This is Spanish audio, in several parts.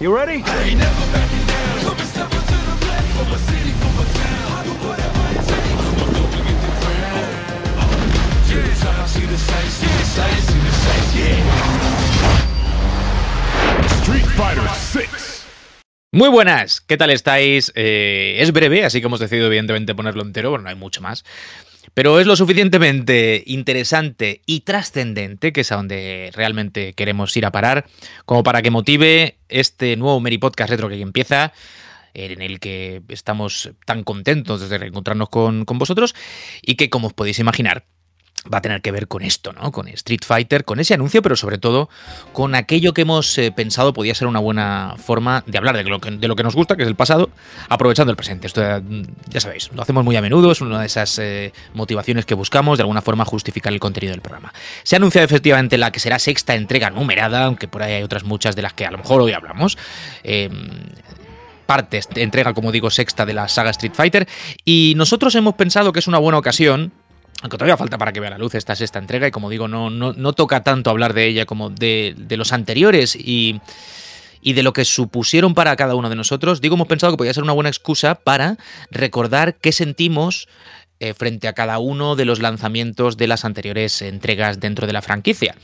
You ready? Street Fighter 6. Muy buenas, ¿qué tal estáis? Eh, es breve, así que hemos decidido evidentemente ponerlo entero, bueno, no hay mucho más. Pero es lo suficientemente interesante y trascendente, que es a donde realmente queremos ir a parar, como para que motive este nuevo Meri Podcast Retro que empieza, en el que estamos tan contentos de reencontrarnos con, con vosotros y que, como os podéis imaginar, va a tener que ver con esto, ¿no? Con Street Fighter, con ese anuncio, pero sobre todo con aquello que hemos eh, pensado podía ser una buena forma de hablar de lo, que, nos gusta, que es el pasado, aprovechando el presente. Esto ya, ya sabéis, lo hacemos muy a menudo, es una de esas eh, motivaciones que buscamos, de alguna forma justificar el contenido del programa. Se ha anunciado efectivamente la que será sexta entrega numerada, aunque por ahí hay otras muchas de las que a lo mejor hoy hablamos. Eh, parte, entrega, como digo, sexta de la saga Street Fighter. Y nosotros hemos pensado que es una buena ocasión aunque todavía falta para que vea la luz esta sexta entrega y como digo, no, no, no toca tanto hablar de ella como de, de los anteriores y, y, de lo que supusieron para cada uno de nosotros, digo, hemos pensado que podría ser una buena excusa para recordar qué sentimos eh, frente a cada uno de los lanzamientos de las anteriores entregas dentro de la franquicia.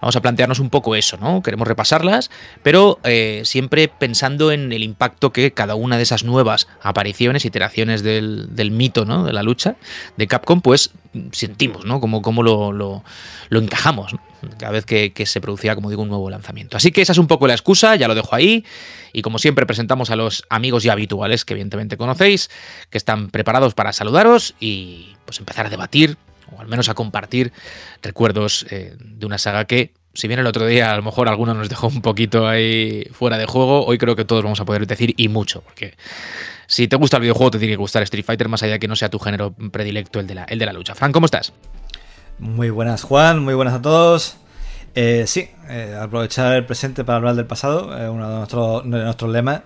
Vamos a plantearnos un poco eso, ¿no? Queremos repasarlas, pero eh, siempre pensando en el impacto que cada una de esas nuevas apariciones, iteraciones del, del mito, ¿no? De la lucha de Capcom, pues sentimos, ¿no? Cómo, cómo lo, lo, lo, encajamos, ¿no? Cada vez que, se producía, como digo, un nuevo lanzamiento. Así que esa es un poco la excusa, ya lo dejo ahí. Y como siempre, presentamos a los amigos ya habituales que evidentemente conocéis, que están preparados para saludaros y pues empezar a debatir, o al menos a compartir recuerdos eh, de una saga que, si bien el otro día a lo mejor alguno nos dejó un poquito ahí fuera de juego, hoy creo que todos vamos a poder decir y mucho, porque si te gusta el videojuego te tiene que gustar Street Fighter, más allá de que no sea tu género predilecto el de la, el de la lucha. Fran, ¿cómo estás? Muy buenas, Juan, muy buenas a todos. Eh, sí, eh, aprovechar el presente para hablar del pasado, es uno de nuestros, de nuestros lemas.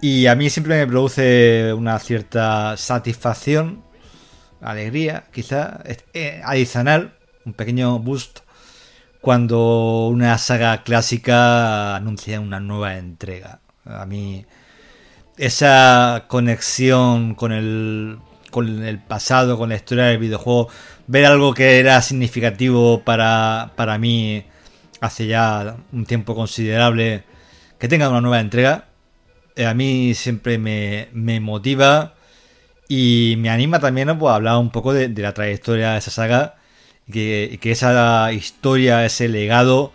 Y a mí siempre me produce una cierta satisfacción, alegría, quizá, eh, adicional, un pequeño boost, cuando una saga clásica anuncia una nueva entrega. A mí, esa conexión con el, con el pasado, con la historia del videojuego, ver algo que era significativo para, para mí hace ya un tiempo considerable, que tenga una nueva entrega, eh, a mí siempre me, me, motiva y me anima también pues, a hablar un poco de, la trayectoria de esa saga y que, que, esa historia, ese legado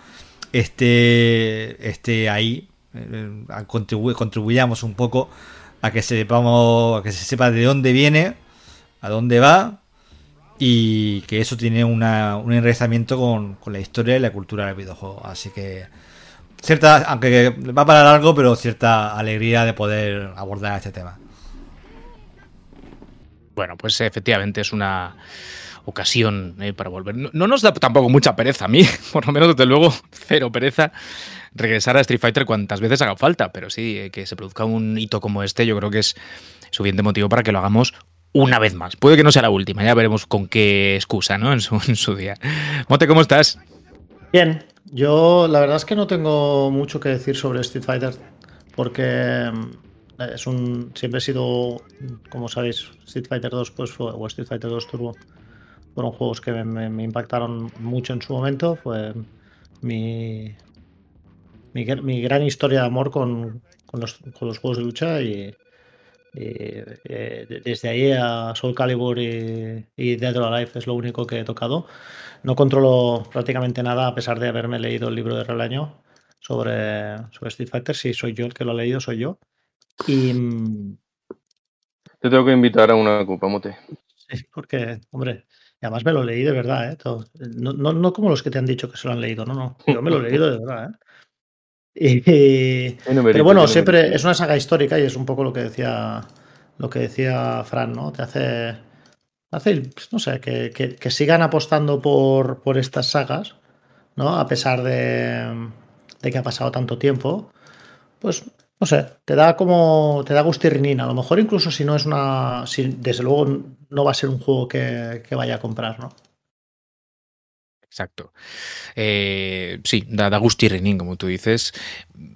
esté, esté ahí, eh, contribu contribuyamos un poco a que sepamos, a que se sepa de dónde viene, a dónde va y que eso tiene un enraizamiento con, la historia y la cultura del videojuego. Así que cierta, aunque va para largo, pero cierta alegría de poder abordar este tema. Bueno, pues efectivamente es una ocasión eh, para volver. No, no, nos da tampoco mucha pereza a mí, por lo menos desde luego cero pereza regresar a Street Fighter cuantas veces haga falta, pero sí, eh, que se produzca un hito como este yo creo que es suficiente motivo para que lo hagamos una vez más. Puede que no sea la última, ya veremos con qué excusa, ¿no? En su, en su día. Mote, ¿cómo estás? Bien, yo la verdad es que no tengo mucho que decir sobre Street Fighter, porque es un siempre he sido, como sabéis, Street Fighter 2 pues, fue, o Street Fighter 2 Turbo fueron juegos que me, impactaron mucho en su momento. Fue mi, mi, mi gran historia de amor con, con, los, con los juegos de lucha y, eh, desde ahí a Soul Calibur y, y, Dead or Alive es lo único que he tocado. No controlo prácticamente nada a pesar de haberme leído el libro de Relaño sobre, sobre Street Fighter. Si soy yo el que lo ha leído, soy yo. Y. Te tengo que invitar a una copa, Mote. Sí, porque, hombre, además me lo leí de verdad, ¿eh? No, no, no, como los que te han dicho que se lo han leído, no, no. Yo me lo he leído de verdad, ¿eh? Y, pero bueno, siempre es una saga histórica y es un poco lo que decía lo que decía Fran, ¿no? Te hace, hace no sé, que, que, que sigan apostando por, por, estas sagas, ¿no? A pesar de, de, que ha pasado tanto tiempo, pues no sé, te da como te da gustirrinina. A lo mejor incluso si no es una, si desde luego no va a ser un juego que, que vaya a comprar, ¿no? Exacto. Eh, sí, da, da gusto y renín, como tú dices.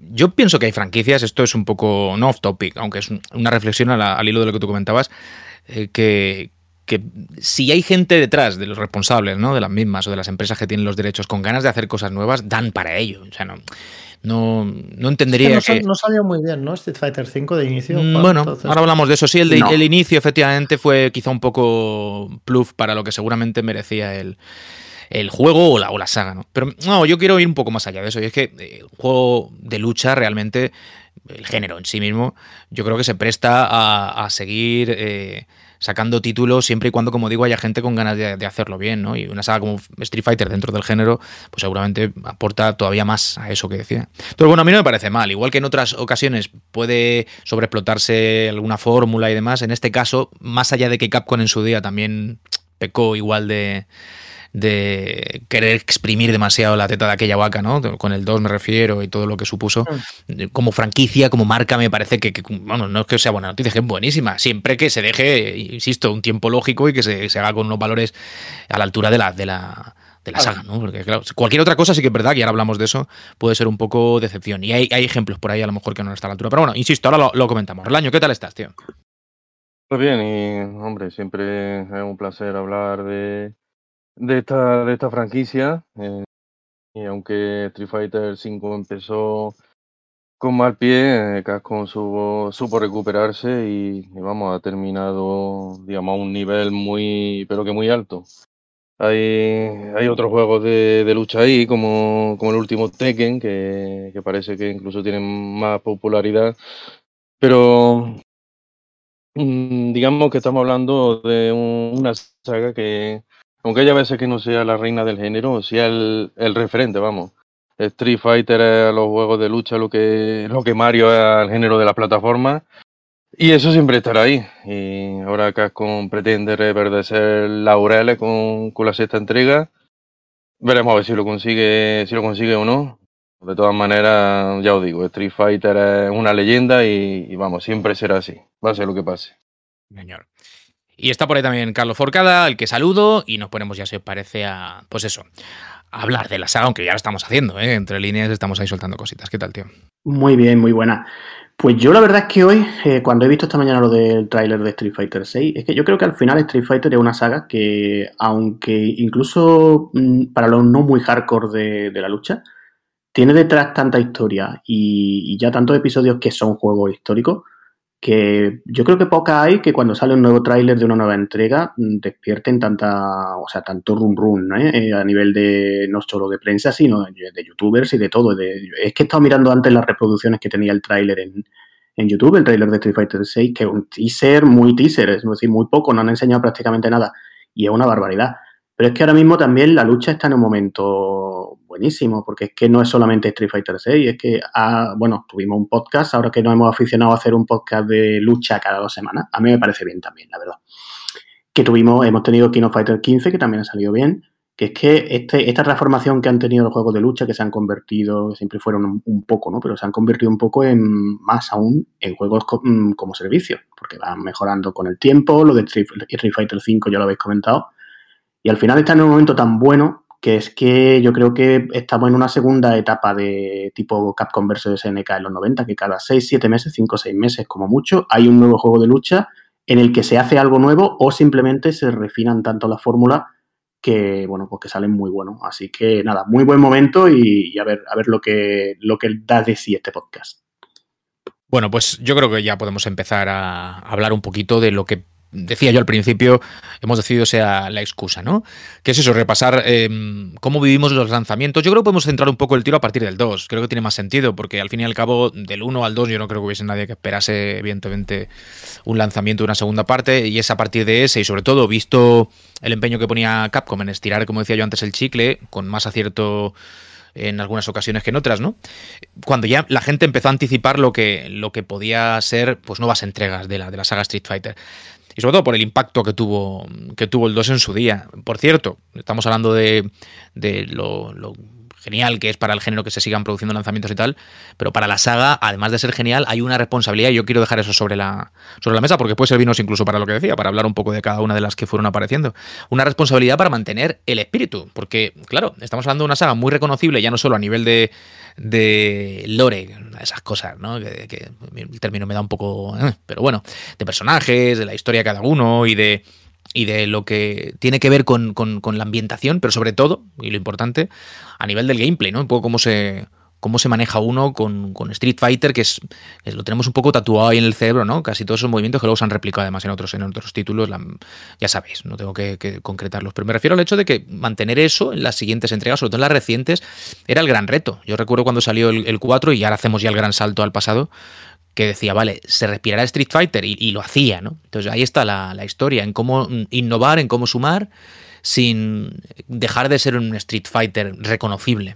Yo pienso que hay franquicias, esto es un poco, no off topic, aunque es un- una reflexión al hilo de lo que tú comentabas, eh, que, que si hay gente detrás de los responsables, ¿no? De las mismas o de las empresas que tienen los derechos con ganas de hacer cosas nuevas, dan para ello. O sea, no, no, no Es que entendería no, que... no salió muy bien, ¿no? Street Fighter V de inicio. Mm, Bueno, entonces- ahora hablamos de eso. Sí, el, de- No. el inicio efectivamente fue quizá un poco pluf para lo que seguramente merecía el, el juego o la, o la saga, ¿no? Pero no, yo quiero ir un poco más allá de eso. Y es que eh, un juego de lucha realmente, el género en sí mismo, yo creo que se presta a, a seguir eh, sacando títulos siempre y cuando, como digo, haya gente con ganas de, de hacerlo bien, ¿no? Y una saga como Street Fighter dentro del género, pues seguramente aporta todavía más a eso que decía. Entonces, bueno, a mí no me parece mal. Igual que en otras ocasiones puede sobreexplotarse alguna fórmula y demás, en este caso, más allá de que Capcom en su día también pecó igual de, de querer exprimir demasiado la teta de aquella vaca, ¿no? Con el 2 me refiero y todo lo que supuso. Como franquicia, como marca, me parece que, que, vamos, no es que sea buena noticia, es que es buenísima. Siempre que se deje, insisto, un tiempo lógico y que se, se haga con unos valores a la altura de la, de la, de la saga, ¿no? Porque claro, cualquier otra cosa sí que es verdad, que ahora hablamos de eso, puede ser un poco decepción. Y hay, hay ejemplos por ahí a lo mejor que no está a la altura. Pero bueno, insisto, ahora lo, lo comentamos. Relaño, ¿qué tal estás, tío? Pues bien, y hombre, siempre es un placer hablar de, de, esta, de esta franquicia. eh, y aunque Street Fighter V empezó con mal pie, eh, Capcom supo, recuperarse y, y vamos, ha terminado, digamos, a un nivel muy, pero que muy alto. Hay, hay otros juegos de, de lucha ahí, como, como el último Tekken, que, que parece que incluso tienen más popularidad. Pero mm, digamos que estamos hablando de un- una saga que, aunque haya veces que no sea la reina del género, sea el, referente, vamos. Street Fighter es a los juegos de lucha lo que, lo que Mario es al género de la plataforma. Y eso siempre estará ahí. Y ahora Capcom pretende reverdecer laureles con, con la sexta entrega. Veremos a ver si lo consigue, si lo consigue o no. De todas maneras, ya os digo, Street Fighter es una leyenda y, y vamos, siempre será así. Va a ser lo que pase. Señor. Y está por ahí también Carlos Forcada, al que saludo, y nos ponemos ya, os parece, a, pues eso, a hablar de la saga, aunque ya lo estamos haciendo, ¿eh? entre líneas estamos ahí soltando cositas. ¿Qué tal, tío? Muy bien, muy buena. Pues yo la verdad es que hoy, eh, cuando he visto esta mañana lo del tráiler de Street Fighter 6, es que yo creo que al final Street Fighter es una saga que, aunque incluso mm, para los no muy hardcore de, de la lucha, tiene detrás tanta historia y, y ya tantos episodios que son juegos históricos, que yo creo que pocas hay que cuando sale un nuevo tráiler de una nueva entrega mm, despierten tanta, o sea, tanto run, ¿no? Eh, a nivel de no solo de prensa, sino de, de youtubers y de todo. De- es que he estado mirando antes las reproducciones que tenía el tráiler en, en YouTube, el tráiler de Street Fighter 6, que es un teaser, muy teaser, es decir, muy poco, no han enseñado prácticamente nada y es una barbaridad. Pero es que ahora mismo también la lucha está en un momento buenísimo, porque es que no es solamente Street Fighter 6, es que, ah, bueno, tuvimos un podcast, ahora que nos hemos aficionado a hacer un podcast de lucha cada dos semanas, a mí me parece bien también, la verdad. Que tuvimos, hemos tenido King of Fighter 15, que también ha salido bien, que es que este, esta transformación que han tenido los juegos de lucha, que se han convertido, siempre fueron un, un poco, ¿no? Pero se han convertido un poco en, más aún, en juegos mm, como servicio, porque van mejorando con el tiempo, lo de Street, Street Fighter 5 ya lo habéis comentado, y al final está en un momento tan bueno que es que yo creo que estamos en una segunda etapa de tipo Capcom versus SNK en los 90, que cada 6, 7 meses, 5 o 6 meses como mucho, hay un nuevo juego de lucha en el que se hace algo nuevo o simplemente se refinan tanto las fórmulas que, bueno, pues que salen muy buenos. Así que nada, muy buen momento y, y a ver, a ver lo que, lo que da de sí este podcast. Bueno, pues yo creo que ya podemos empezar a hablar un poquito de lo que decía yo al principio, hemos decidido sea la excusa, ¿no? Que es eso, repasar eh, cómo vivimos los lanzamientos. Yo creo que podemos centrar un poco el tiro a partir del 2. Creo que tiene más sentido, porque al fin y al cabo, del 1 al 2, yo no creo que hubiese nadie que esperase, evidentemente, un lanzamiento de una segunda parte. Y es a partir de ese, y sobre todo, visto el empeño que ponía Capcom en estirar, como decía yo antes, el chicle, con más acierto en algunas ocasiones que en otras, ¿no? Cuando ya la gente empezó a anticipar lo que, lo que podía ser pues nuevas entregas de la, de la saga Street Fighter. Y sobre todo por el impacto que tuvo, que tuvo el 2 en su día. Por cierto, estamos hablando de, de lo, lo genial que es para el género que se sigan produciendo lanzamientos y tal, pero para la saga, además de ser genial, hay una responsabilidad y yo quiero dejar eso sobre la, sobre la mesa porque puede servirnos incluso para lo que decía, para hablar un poco de cada una de las que fueron apareciendo. Una responsabilidad para mantener el espíritu, porque claro, estamos hablando de una saga muy reconocible, ya no solo a nivel de, de lore, esas cosas, ¿no? Que, el término me da un poco... Eh, pero bueno, de personajes, de la historia de cada uno y de y de lo que tiene que ver con, la ambientación, pero sobre todo, y lo importante, a nivel del gameplay, ¿no? Un poco cómo se, cómo se maneja uno con, Street Fighter, que es, lo tenemos un poco tatuado ahí en el cerebro, ¿no? Casi todos esos movimientos que luego se han replicado además en otros, en otros títulos, ya sabéis, no tengo que, que, concretarlos, pero me refiero al hecho de que mantener eso en las siguientes entregas, sobre todo en las recientes, era el gran reto. Yo recuerdo cuando salió el, el 4 y ahora hacemos ya el gran salto al pasado, que decía, vale, se respirará Street Fighter y, lo hacía, ¿no? Entonces ahí está la, historia, en cómo innovar, en cómo sumar, sin dejar de ser un Street Fighter reconocible.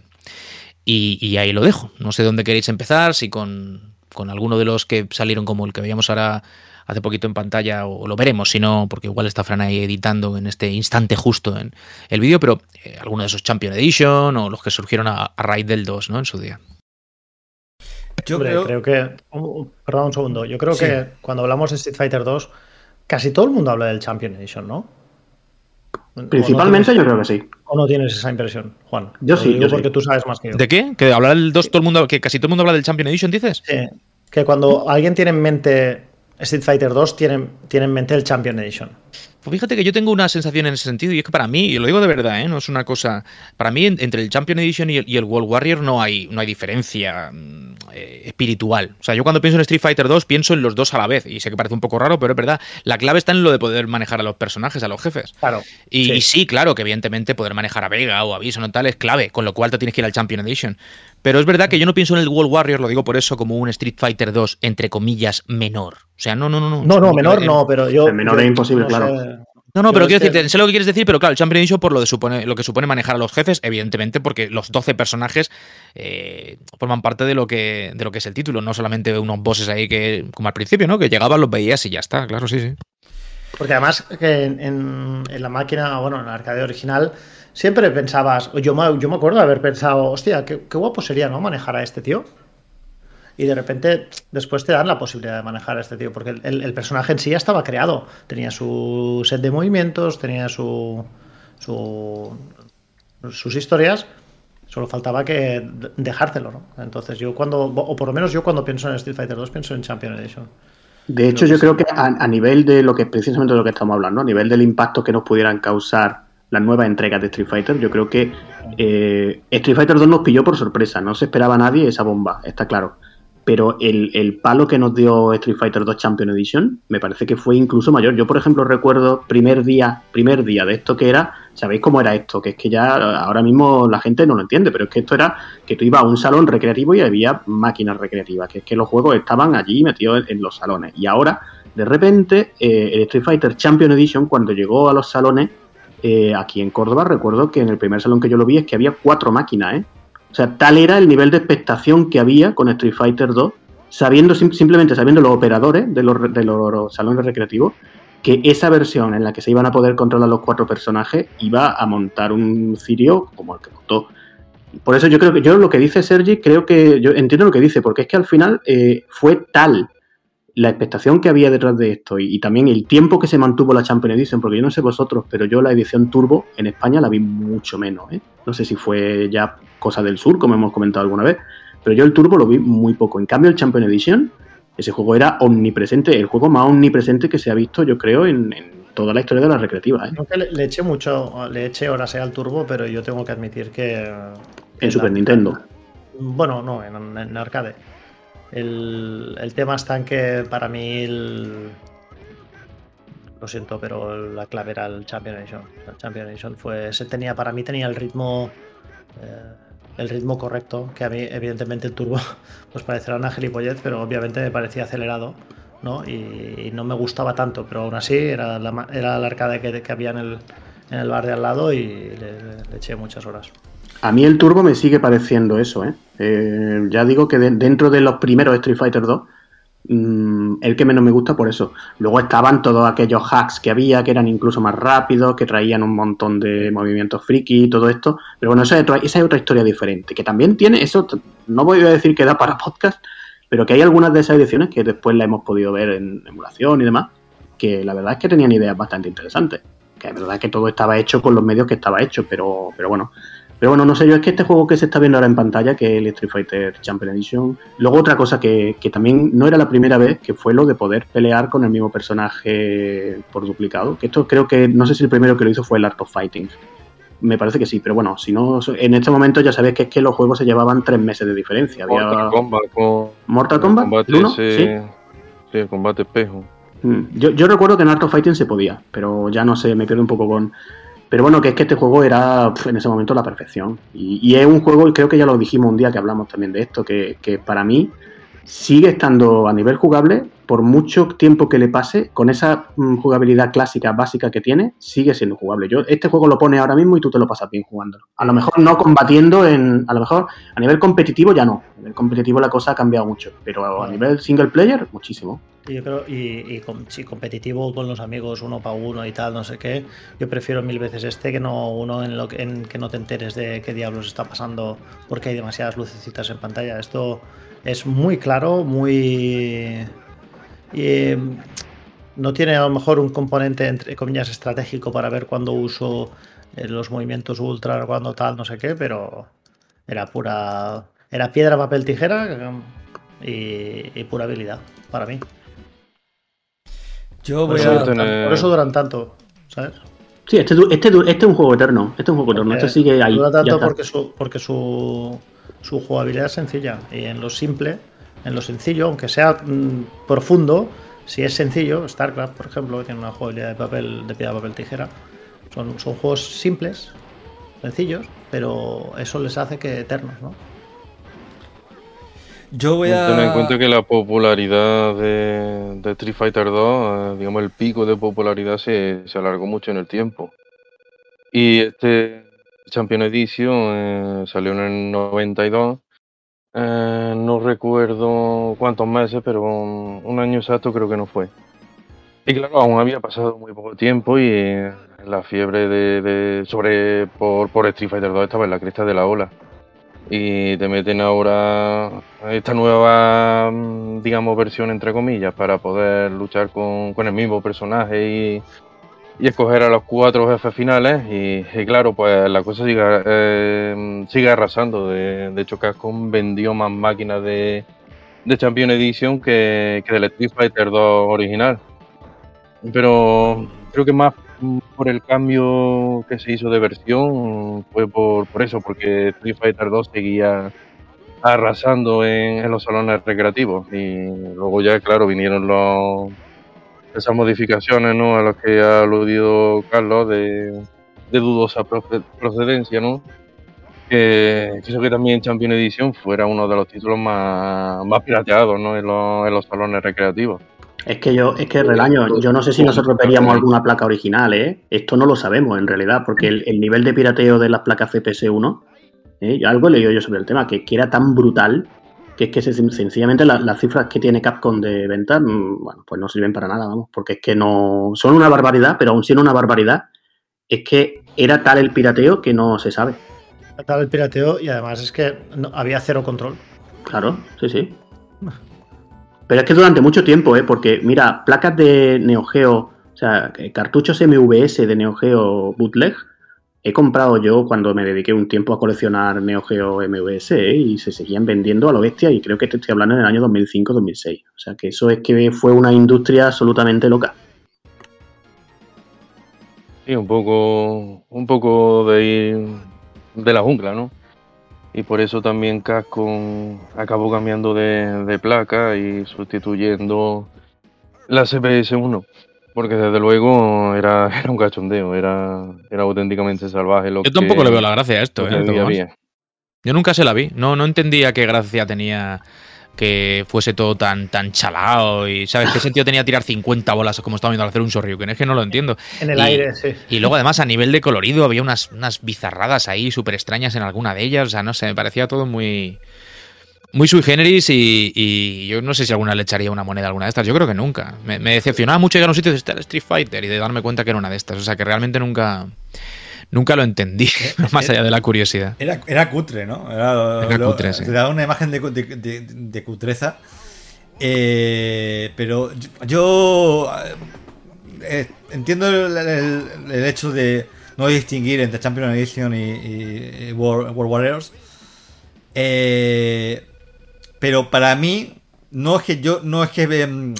Y, ahí lo dejo. No sé dónde queréis empezar, si con, con alguno de los que salieron como el que veíamos ahora hace poquito en pantalla, o, lo veremos, si no, porque igual está Fran ahí editando en este instante justo en el vídeo, pero eh, alguno de esos Champion Edition o los que surgieron a, a raíz del 2, ¿no? En su día. Yo creo... que. perdón un segundo. Yo creo que cuando hablamos de Street Fighter 2, casi todo el mundo habla del Champion Edition, ¿no? Principalmente yo creo que sí. ¿O no tienes esa impresión, Juan? Yo sí, yo porque tú sabes más que yo. ¿De qué? ¿Que hablar del 2 todo el mundo, que casi todo el mundo habla del Champion Edition, dices? Sí. Que cuando alguien tiene en mente Street Fighter 2, tiene, tiene en mente el Champion Edition. Pues fíjate que yo tengo una sensación en ese sentido, y es que para mí, y lo digo de verdad, ¿eh? no es una cosa. Para mí, entre el Champion Edition y el, World Warrior no hay, no hay diferencia mm, eh, espiritual. O sea, yo cuando pienso en Street Fighter 2, pienso en los dos a la vez. Y sé que parece un poco raro, pero es verdad. La clave está en lo de poder manejar a los personajes, a los jefes. Claro. Y sí, claro, que evidentemente poder manejar a Vega o a Bison o tal es clave, con lo cual te tienes que ir al Champion Edition. Pero es verdad que yo no pienso en el World Warrior, lo digo por eso, como un Street Fighter 2, entre comillas, menor. O sea, no, no, no. No, no, no menor no, pero yo. El menor es imposible, claro. No, no, pero quiero decirte, sé lo que quieres decir, pero claro, el Champion Edition por lo, de supone, lo que supone manejar a los jefes, evidentemente, porque los 12 personajes eh, forman parte de lo, que, de lo que es el título, no solamente unos bosses ahí que, como al principio, ¿no? Que llegaban, los veías y ya está, claro, sí, sí. Porque además que en, la máquina, bueno, en la arcade original, siempre pensabas, yo me, yo me acuerdo de haber pensado, hostia, qué, qué guapo sería, ¿no? Manejar a este tío y de repente después te dan la posibilidad de manejar a este tío, porque el, personaje en sí ya estaba creado, tenía su set de movimientos, tenía su, su sus historias, solo faltaba que dejártelo, ¿no? Entonces yo cuando, o por lo menos yo cuando pienso en Street Fighter 2 pienso en Champion Edition. De hecho, yo creo que a, nivel de lo que precisamente de lo que estamos hablando, a nivel del impacto que nos pudieran causar las nuevas entregas de Street Fighter, yo creo que eh, Street Fighter 2 nos pilló por sorpresa, no se esperaba a nadie esa bomba, está claro pero el, palo que nos dio Street Fighter 2 Champion Edition me parece que fue incluso mayor. Yo, por ejemplo, recuerdo primer día, primer día de esto que era, ¿sabéis cómo era esto? Que es que ya ahora mismo la gente no lo entiende, pero es que esto era que tú ibas a un salón recreativo y había máquinas recreativas, que es que los juegos estaban allí metidos en, los salones. Y ahora, de repente, eh, el Street Fighter Champion Edition, cuando llegó a los salones, eh, aquí en Córdoba, recuerdo que en el primer salón que yo lo vi es que había cuatro máquinas, ¿eh? O sea, tal era el nivel de expectación que había con Street Fighter 2, sabiendo simplemente sabiendo los operadores de los, de los salones recreativos, que esa versión en la que se iban a poder controlar los cuatro personajes iba a montar un cirio como el que montó. Por eso yo creo que yo lo que dice Sergi, creo que yo entiendo lo que dice, porque es que al final eh, fue tal la expectación que había detrás de esto y, también el tiempo que se mantuvo la Champions Edition, porque yo no sé vosotros, pero yo la edición Turbo en España la vi mucho menos. ¿eh? No sé si fue ya cosa del sur, como hemos comentado alguna vez, pero yo el Turbo lo vi muy poco. En cambio, el Champion Edition, ese juego era omnipresente, el juego más omnipresente que se ha visto, yo creo, en, toda la historia de la recreativa. ¿eh? le, eché mucho, le eché horas al Turbo, pero yo tengo que admitir que. En Super Nintendo. Bueno, no, en arcade el, tema está en que para mí lo siento, pero la clave era el Champion. El Champion Edition fue, se tenía, para mí tenía el ritmo, eh, el ritmo correcto, que a mí evidentemente el turbo pues parecerá una gilipollez, pero obviamente me parecía acelerado, ¿no? Y, no me gustaba tanto, pero aún así era la, era la arcade que, había en el, en el bar de al lado y le eché muchas horas. A mí el Turbo me sigue pareciendo eso, ¿eh? eh ya digo que dentro de los primeros Street Fighter 2, mm, el que menos me gusta por eso. Luego estaban todos aquellos hacks que había, que eran incluso más rápidos, que traían un montón de movimientos friki y todo esto. Pero bueno, esa es, otra, esa es otra historia diferente, que también tiene, eso no voy a decir que da para podcast, pero que hay algunas de esas ediciones que después la hemos podido ver en emulación y demás, que la verdad es que tenían ideas bastante interesantes. Que es verdad que todo estaba hecho con los medios que estaba hecho, pero, pero bueno, pero bueno, no sé yo, es que este juego que se está viendo ahora en pantalla, que es el Street Fighter Champion Edition, luego otra cosa que, que, también no era la primera vez, que fue lo de poder pelear con el mismo personaje por duplicado, que esto creo que, no sé si el primero que lo hizo fue el Art of Fighting. Me parece que sí, pero bueno, si no, en este momento ya sabéis que es que los juegos se llevaban tres meses de diferencia. Había... Mortal Kombat. Con... Mortal Kombat, combate ¿el uno? ese- Sí. sí, el combate espejo. Mm, Yo, yo recuerdo que en Art of Fighting se podía, pero ya no sé, me pierdo un poco con. Pero bueno, que es que este juego era en ese momento la perfección. Y, es un juego, y creo que ya lo dijimos un día que hablamos también de esto, que, para mí sigue estando a nivel jugable, por mucho tiempo que le pase, con esa mm, jugabilidad clásica, básica que tiene, sigue siendo jugable. Yo este juego lo pones ahora mismo y tú te lo pasas bien jugándolo. A lo mejor no combatiendo en. A lo mejor a nivel competitivo ya no. A nivel competitivo la cosa ha cambiado mucho. Pero a nivel single player, muchísimo. Yo creo, y, y com- si competitivo con los amigos uno para uno y tal, no sé qué, yo prefiero mil veces este que no uno en lo que, no te enteres de qué diablos está pasando porque hay demasiadas lucecitas en pantalla. Esto es muy claro, muy eh, no tiene a lo mejor un componente entre comillas estratégico para ver cuándo uso eh, los movimientos ultra, cuándo tal, no sé qué, pero era pura era piedra, papel, tijera y pura habilidad para mí. Yo Por voy eso, a. Tener- por eso duran tanto, ¿sabes? Sí, este, este, este es un juego eterno. Este es un juego eterno. Este Eh, sigue ahí. Dura tanto porque su porque su, su jugabilidad es sencilla y en lo simple, en lo sencillo, aunque sea mm, profundo, si es sencillo, StarCraft, por ejemplo, que tiene una jugabilidad de papel de piedra, papel, tijera, son, son juegos simples, sencillos, pero eso les hace que eternos, ¿no? Yo voy a. Ten en cuenta que la popularidad de, de Street Fighter 2, eh, digamos, el pico de popularidad se, se alargó mucho en el tiempo. Y este Champion Edition eh, salió en el 92. Eh, no recuerdo cuántos meses, pero un, un año exacto creo que no fue. Y claro, aún había pasado muy poco tiempo y eh, la fiebre de, de- sobre por, por Street Fighter 2 estaba en la cresta de la ola y te meten ahora esta nueva, mm, digamos, versión entre comillas para poder luchar con, con el mismo personaje y, y escoger a los cuatro jefes finales y, claro, pues la cosa sigue, eh, sigue arrasando. De, de hecho, Capcom vendió más máquinas de, de Champion Edition que, que del Street Fighter 2 original. Pero creo que más por el cambio que se hizo de versión fue por, por eso, porque Street Fighter 2 seguía arrasando en, los salones recreativos y luego ya, claro, vinieron los, esas modificaciones ¿no? a las que ha aludido Carlos de, dudosa proce- procedencia, ¿no? Que, eso que también Champion Edition fuera uno de los títulos más, más pirateados ¿no? en los salones recreativos. Es que yo, es que Relaño, yo no sé si nosotros veríamos alguna placa original, ¿eh? Esto no lo sabemos en realidad, porque el, el nivel de pirateo de las placas CPS1, ¿eh? Yo algo he leído yo sobre el tema, que, que era tan brutal que es que se- sencillamente la- las cifras que tiene Capcom de venta, mm, bueno, pues no sirven para nada, vamos, porque es que no, son una barbaridad, pero aún siendo una barbaridad, es que era tal el pirateo que no se sabe. Tal el pirateo y además es que no- había cero control. Claro, sí, sí. Pero es que durante mucho tiempo, ¿eh? Porque, mira, placas de Neo Geo, o sea, que- cartuchos MVS de Neo Geo bootleg, he comprado yo cuando me dediqué un tiempo a coleccionar Neo Geo MVS ¿eh? y se seguían vendiendo a lo bestia y creo que te estoy hablando en el año 2005-2006. O sea, que eso es que fue una industria absolutamente loca. Sí, un poco, un poco de de la jungla, ¿no? Y por eso también Capcom acabó cambiando de, de placa y sustituyendo la CPS-1. Porque desde luego era, era un cachondeo, era, era auténticamente salvaje lo Yo tampoco que- le veo la gracia a esto, ¿eh? Yo nunca se la vi. No, no entendía qué gracia tenía que fuese todo tan, tan chalao y, ¿sabes? ¿Qué sentido tenía tirar 50 bolas como estaba viendo al hacer un Shoryuken? Es que no lo entiendo. En el Y- aire, sí. Y luego, además, a nivel de colorido, había unas, unas bizarradas ahí súper extrañas en alguna de ellas. O sea, no sé, me parecía todo muy. muy sui generis y, y yo no sé si alguna le echaría una moneda a alguna de estas. Yo creo que nunca. Me, me decepcionaba mucho llegar a un sitio de estar Street Fighter y de darme cuenta que era una de estas. O sea que realmente nunca. Nunca lo entendí, más allá de la curiosidad. Era, era cutre, ¿no? Era, Era lo- cutre, sí. Te daba una imagen de, de- de- de cutreza. Eh, pero yo, yo, eh, entiendo el, el- el hecho de no distinguir entre Champion Edition y, y- y World, World Warriors. Eh, pero para mí, no es que yo, no es que em,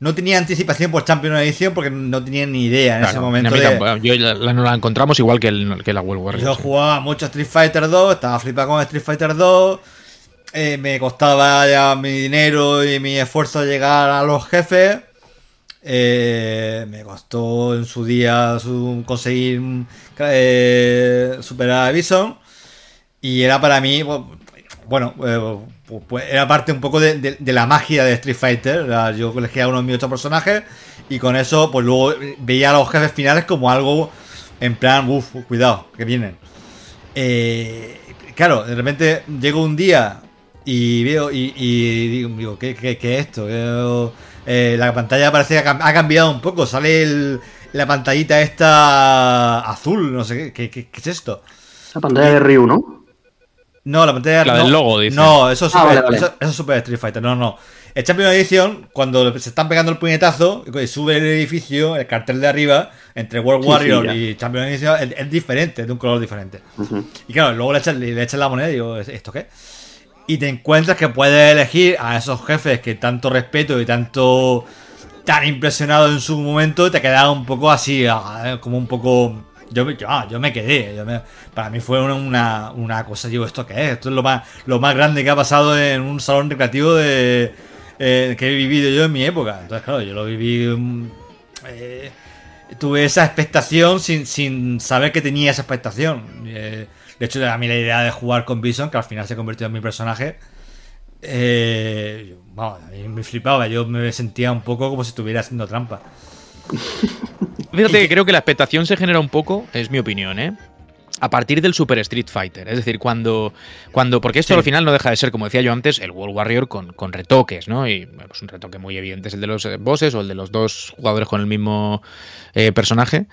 no tenía anticipación por Champion Edition porque no tenía ni idea en ese momento. de- tampoco. Yo la, la- nos la encontramos igual que, el, que la World Warriors. yo sí. jugaba mucho Street Fighter 2, estaba flipado con Street Fighter 2. eh, me costaba ya mi dinero y mi esfuerzo llegar a los jefes. eh, me costó en su día su- conseguir eh, superar a Bison. Y era para mí, bu- bueno, eh, pues era parte un poco de, la magia de Street Fighter. Yo elegía uno de mis ocho personajes y con eso, pues luego veía a los jefes finales como algo en plan, uff, cuidado, que vienen. Eh, claro, de repente llego un día y veo y, digo, ¿qué, es esto? Eh, la pantalla parece que ha cam- ha cambiado un poco. Sale el- la pantallita esta azul, no sé ¿qué, qué- qué es esto? La pantalla de Ryu, ¿no? No, la pantalla La no, del logo, dice. No, eso es, Ah, super, vale, vale. Eso, eso es Super Street Fighter. No, no. El Champion Edition, cuando se están pegando el puñetazo, y sube el edificio, el cartel de arriba, entre World Sí, sí, Warrior ya. y Champion Edition, es, es diferente, de un color diferente. Y claro, luego le echas, le echas la moneda y digo, ¿esto qué? Y te encuentras que puedes elegir a esos jefes que tanto respeto y tanto tan impresionado en su momento, te quedas un poco así, ah, como un poco... Yo, me- ah, yo me quedé, yo me- para mí fue una, una, cosa, digo, ¿esto qué es? Esto es lo más, lo más grande que ha pasado en un salón recreativo de, eh, que he vivido yo en mi época. Entonces, claro, yo lo viví... mm, eh, tuve esa expectación sin, sin saber que tenía esa expectación. Eh, de hecho, a mí la idea de jugar con Bison, que al final se convirtió en mi personaje, eh, vamos, a mí me flipaba. Yo me sentía un poco como si estuviera haciendo trampa. Fíjate que creo que la expectación se genera un poco, es mi opinión, ¿eh? A partir del Super Street Fighter. Es decir, cuando. cuando porque esto Sí. al final no deja de ser, como decía yo antes, el World Warrior con, con retoques, ¿no? Y pues un retoque muy evidente es el de los eh, bosses o el de los dos jugadores con el mismo eh, personaje.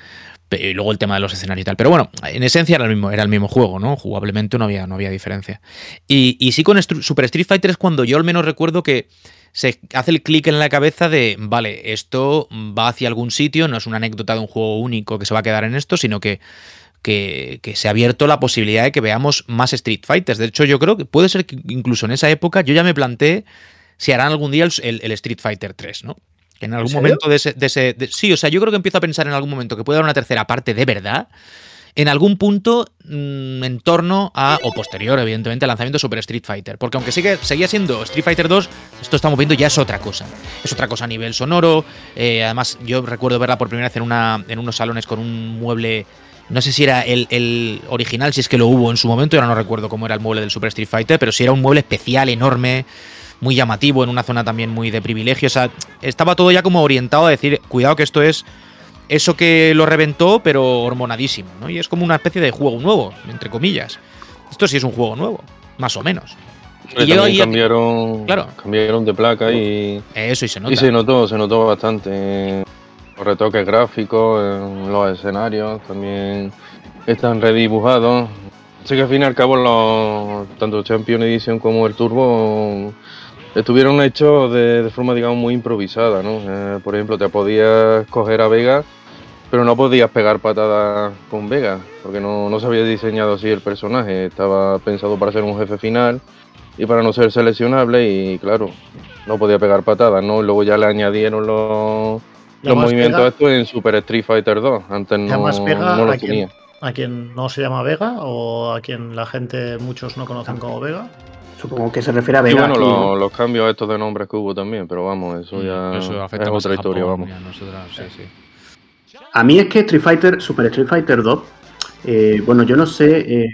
Pe- Y luego el tema de los escenarios y tal. Pero bueno, en esencia era el mismo, era el mismo juego, ¿no? Jugablemente no había, no había diferencia. Y, y sí con Super Street Fighter es cuando yo al menos recuerdo que se hace el clic en la cabeza de, vale, esto va hacia algún sitio, no es una anécdota de un juego único que se va a quedar en esto, sino que, que, que se ha abierto la posibilidad de que veamos más Street Fighters. De hecho, yo creo que puede ser que incluso en esa época yo ya me planteé si harán algún día el, el- el Street Fighter 3, ¿no? Que en algún momento de ese, de ese- de- sí, o sea, yo creo que empiezo a pensar en algún momento que puede haber una tercera parte de verdad. En algún punto mm, en torno a, o posterior, evidentemente, al lanzamiento de Super Street Fighter. Porque aunque sigue, seguía siendo Street Fighter 2, esto estamos viendo ya es otra cosa. Es otra cosa a nivel sonoro. eh, además, yo recuerdo verla por primera vez en, unos salones con un mueble. No sé si era el, el original, si es que lo hubo en su momento, ahora no recuerdo cómo era el mueble del Super Street Fighter, pero si era un mueble especial, enorme, muy llamativo, en una zona también muy de privilegio. O sea, estaba todo ya como orientado a decir, cuidado que esto es eso que lo reventó, pero hormonadísimo, ¿no? Y es como una especie de juego nuevo, entre comillas. Esto sí es un juego nuevo, más o menos. Y yo ahí- cambiaron, Claro. cambiaron de placa y, Eso y se nota. y se notó, se notó bastante. Los retoques gráficos, los escenarios también están redibujados. Sé que al fin y al cabo los, tanto Champion Edition como el Turbo estuvieron hechos de, de forma digamos muy improvisada, ¿no? Eh, por ejemplo, te podías coger a Vega, pero no podías pegar patadas con Vega, porque no, no se había diseñado así el personaje, estaba pensado para ser un jefe final y para no ser seleccionable y claro, no podía pegar patadas, ¿no? Luego ya le añadieron los, los movimientos Vega- estos en Super Street Fighter 2, antes no, ¿Llamas Vega no los tenía. ¿A quien no se llama Vega o a quien la gente, muchos no conocen como Vega? Supongo que se refiere a Y Vega. bueno, aquí, los, cambios estos de nombres que hubo también, pero vamos, eso ya Mm, Eso afecta es más a otra historia, Japón vamos. y a nosotros, sí, sí. A mí es que Street Fighter, Super Street Fighter 2, eh, bueno, yo no sé, eh,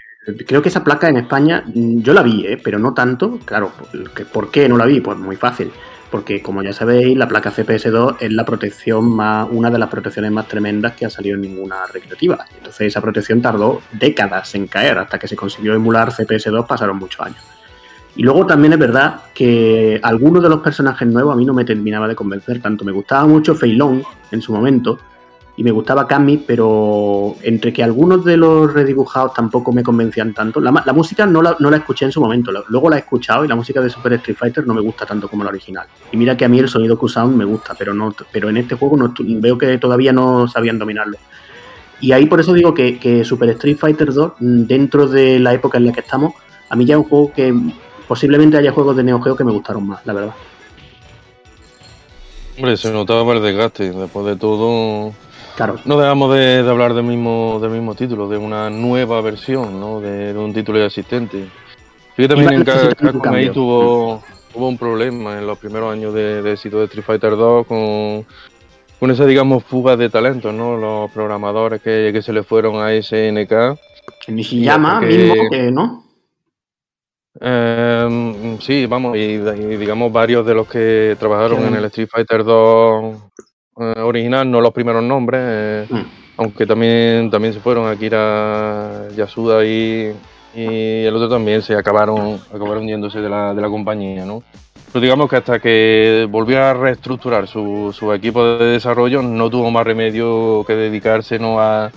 creo que esa placa en España, mm, yo la vi, eh, pero no tanto. Claro, ¿por- ¿por qué no la vi? Pues muy fácil. Porque como ya sabéis, la placa CPS2 es la protección más, una de las protecciones más tremendas que ha salido en ninguna recreativa. Entonces esa protección tardó décadas en caer, hasta que se consiguió emular CPS2 pasaron muchos años. Y luego también es verdad que algunos de los personajes nuevos a mí no me terminaba de convencer tanto. Me gustaba mucho Fei Long en su momento y me gustaba Kami, pero entre que algunos de los redibujados tampoco me convencían tanto. La, música no la, no la, escuché en su momento, luego la he escuchado y la música de Super Street Fighter no me gusta tanto como la original. Y mira que a mí el sonido Q-Sound me gusta, pero, no, pero en este juego no, veo que todavía no sabían dominarlo. Y ahí por eso digo que, que Super Street Fighter 2, dentro de la época en la que estamos, a mí ya es un juego que posiblemente haya juegos de Neo Geo que me gustaron más, la verdad. Hombre, se notaba el desgaste. Después de todo, Claro. no dejamos de, de hablar del mismo, del mismo título, de una nueva versión, ¿no? De, de un título ya existente. Sí también en Capcom tuvo, tuvo un problema en los primeros años de, de éxito de Street Fighter 2 con, con esa, digamos, fuga de talentos, ¿no? Los programadores que, que se le fueron a SNK. Nishiyama porque- mismo, que no. Eh, sí, vamos, y, y digamos varios de los que trabajaron Sí. en el Street Fighter 2 eh, original, no los primeros nombres, eh, Mm. aunque también, también se fueron Akira Yasuda y, y el otro también se acabaron, acabaron yéndose de la, de la compañía, ¿no? Pero digamos que hasta que volvió a reestructurar su, su equipo de desarrollo no tuvo más remedio que dedicarse ¿no? a,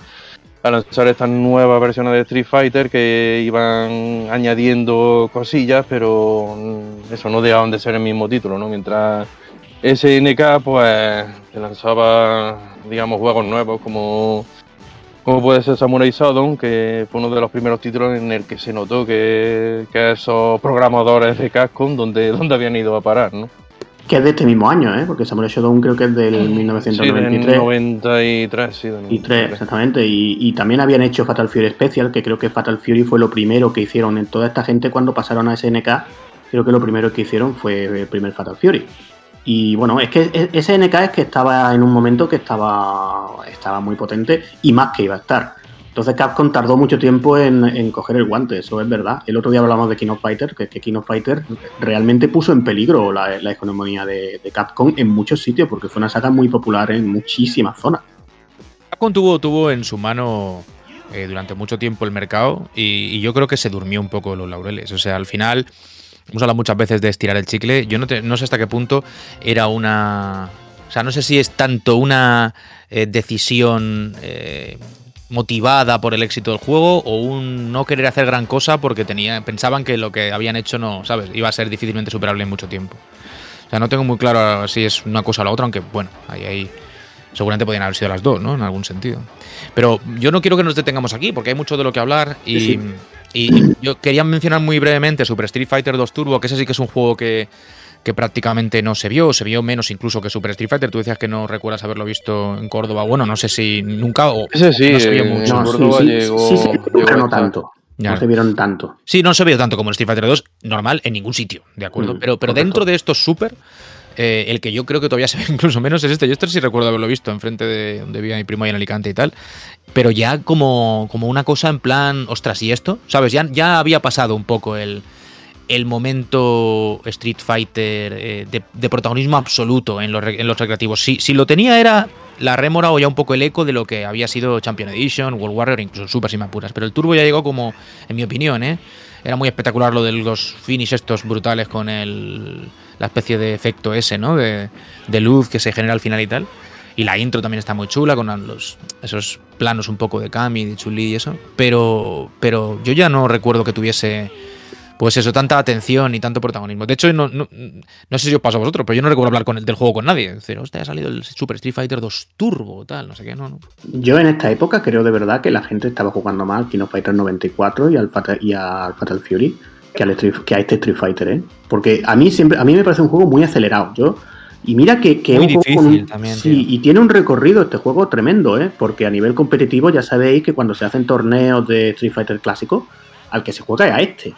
a lanzar estas nuevas versiones de Street Fighter que iban añadiendo cosillas, pero mm, eso no dejaban de ser el mismo título, ¿no? Mientras SNK pues lanzaba, digamos, juegos nuevos como, como puede ser Samurai Shodown, que fue uno de los primeros títulos en el que se notó que, que esos programadores de Capcom donde, donde habían ido a parar, ¿no? Que es de este mismo año, ¿eh? Porque Samurai Shodown creo que es del Sí, del 1993. 93, sí. del Y 3, 93. exactamente. Y, y también habían hecho Fatal Fury Special, que creo que Fatal Fury fue lo primero que hicieron en toda esta gente cuando pasaron a SNK. Creo que lo primero que hicieron fue el primer Fatal Fury. Y bueno, es que SNK es que estaba en un momento que estaba, estaba muy potente y más que iba a estar. Entonces Capcom tardó mucho tiempo en, coger el guante, eso es verdad. El otro día hablamos de King of Fighter, que, que King of Fighter realmente puso en peligro la, la economía de, Capcom en muchos sitios, porque fue una saga muy popular en muchísimas zonas. Capcom tuvo, tuvo en su mano eh, durante mucho tiempo el mercado y, yo creo que se durmió un poco los laureles. O sea, al final, hemos hablado muchas veces de estirar el chicle. Yo no sé hasta qué punto era una. O sea, no sé si es tanto una eh, decisión eh, motivada por el éxito del juego o un no querer hacer gran cosa porque tenía, pensaban que lo que habían hecho no, ¿sabes? Iba a ser difícilmente superable en mucho tiempo. O sea, no tengo muy claro si es una cosa o la otra, aunque bueno, ahí, ahí seguramente podrían haber sido las dos, ¿no? En algún sentido. Pero yo no quiero que nos detengamos aquí, porque hay mucho de lo que hablar. Y, Sí, y yo quería mencionar muy brevemente Super Street Fighter 2 Turbo, que ese sí que es un juego que, que prácticamente no se vio, se vio menos incluso que Super Street Fighter. Tú decías que no recuerdas haberlo visto en Córdoba. Bueno, no sé si nunca o Ese sí, no se vio eh, mucho. No, sí, Córdoba sí, llegó- sí, sí, llegó pero a no tanto. Ya. No se vieron tanto. Sí, no se vio tanto como el Street Fighter 2, normal, en ningún sitio, ¿de acuerdo? Mm, pero pero correcto. dentro de estos super, eh, el que yo creo que todavía se ve incluso menos es este. Yo este sí recuerdo haberlo visto enfrente de donde vivía mi primo ahí en Alicante y tal. Pero ya como, como una cosa en plan, ostras, ¿y esto? ¿Sabes? Ya, ya había pasado un poco el, el momento Street Fighter eh, de, protagonismo absoluto en los, en los recreativos. Si, lo tenía era la rémora o ya un poco el eco de lo que había sido Champion Edition, World Warrior, incluso Super si. Pero el Turbo ya llegó como, en mi opinión, ¿eh? Era muy espectacular lo de los finish estos brutales con el, la especie de efecto ese, ¿no? De, de luz que se genera al final y tal. Y la intro también está muy chula con los, esos planos un poco de Kami, de Chuli y eso. Pero, pero yo ya no recuerdo que tuviese pues eso, tanta atención y tanto protagonismo. De hecho, no, no, no sé si os pasa a vosotros, pero yo no recuerdo hablar con el, del juego con nadie. Decir, hostia, ha salido el Super Street Fighter 2 Turbo, tal, no sé qué, no, no. Yo en esta época creo de verdad que la gente estaba jugando más al King of Fighter 94 y al Fatal, y al Fatal Fury que, al Street- que a este Street Fighter, ¿eh? Porque a mí siempre, a mí me parece un juego muy acelerado. Yo, y mira que, que Muy es un juego difícil un- también, sí, y tiene un recorrido este juego tremendo, ¿eh? Porque a nivel competitivo ya sabéis que cuando se hacen torneos de Street Fighter clásico, al que se juega es a este.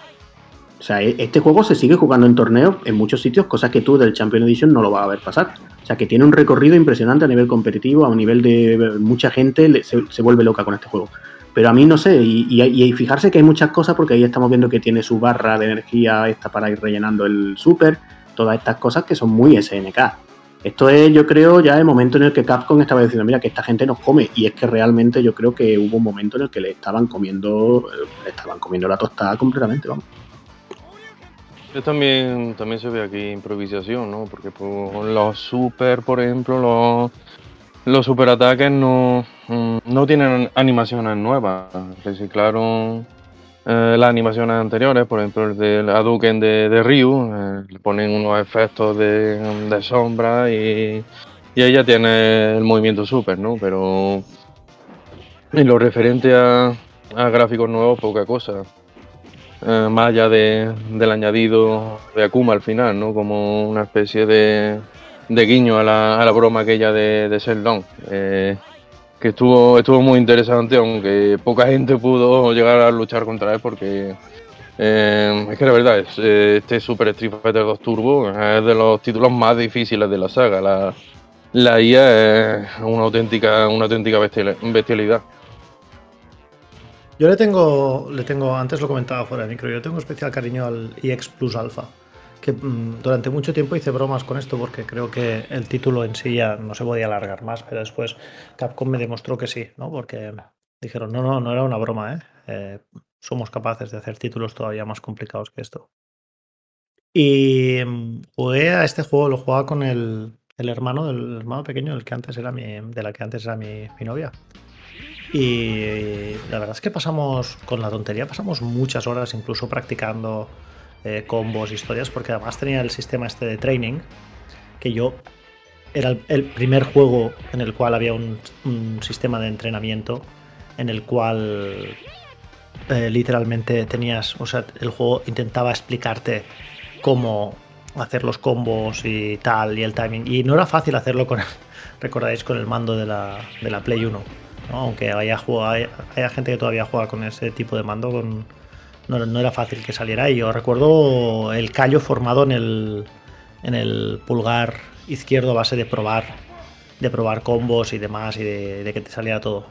O sea, e- este juego se sigue jugando en torneos en muchos sitios, cosas que tú del Champion Edition no lo vas a ver pasar. O sea, que tiene un recorrido impresionante a nivel competitivo, a nivel de mucha gente se, se vuelve loca con este juego. Pero a mí no sé, y fijarse que hay muchas cosas, porque ahí estamos viendo que tiene su barra de energía esta para ir rellenando el super, todas estas cosas que son muy SNK. Esto es, yo creo, ya el momento en el que Capcom estaba diciendo, mira, que esta gente nos come. Y es que realmente yo creo que hubo un momento en el que le estaban comiendo, eh, le estaban comiendo la tostada completamente, vamos. Yo también, también se ve aquí improvisación, ¿no? Porque por los super, por ejemplo, los, los superataques no, mm, no tienen animaciones nuevas. Reciclaron eh, las animaciones anteriores, por ejemplo, el del Hadouken de, de Ryu, eh, le ponen unos efectos de, de sombra y, y ella tiene el movimiento super, ¿no? Pero en lo referente a, a gráficos nuevos, poca cosa. Eh, más allá de, del añadido de Akuma al final, ¿no? Como una especie de, guiño a la, a la broma aquella de, de Sheldon. Eh, que estuvo, estuvo muy interesante, aunque poca gente pudo llegar a luchar contra él porque eh, es que la verdad, es, eh, este Super Street Fighter 2 Turbo es de los títulos más difíciles de la saga. La, la IA es una auténtica, una auténtica bestial- bestialidad. Yo le tengo, le tengo, antes lo comentaba fuera de micro, yo tengo especial cariño al EX Plus Alpha. Que mm, durante mucho tiempo hice bromas con esto porque creo que el título en sí ya no se podía alargar más, pero después Capcom me demostró que sí, ¿no? Porque dijeron, no, no, no era una broma, ¿eh? Eh, somos capaces de hacer títulos todavía más complicados que esto. Y mm, jugué a este juego, lo jugaba con el, el hermano del hermano pequeño del que antes era mi, de la que antes era mi novia. Y la verdad es que pasamos, con la tontería, pasamos muchas horas incluso practicando eh, combos, historias, porque además tenía el sistema este de training, que yo era el, primer juego en el cual había un, un sistema de entrenamiento en el cual eh, literalmente tenías, o sea, el juego intentaba explicarte cómo hacer los combos y tal, y el timing. Y no era fácil hacerlo con, recordáis, con el mando de la, de la Play 1. Aunque haya, jugado, haya, gente que todavía juega con ese tipo de mando, con, no, era fácil que saliera. Y yo recuerdo el callo formado en el, en el pulgar izquierdo a base de probar, de probar combos y demás, y de que te saliera todo.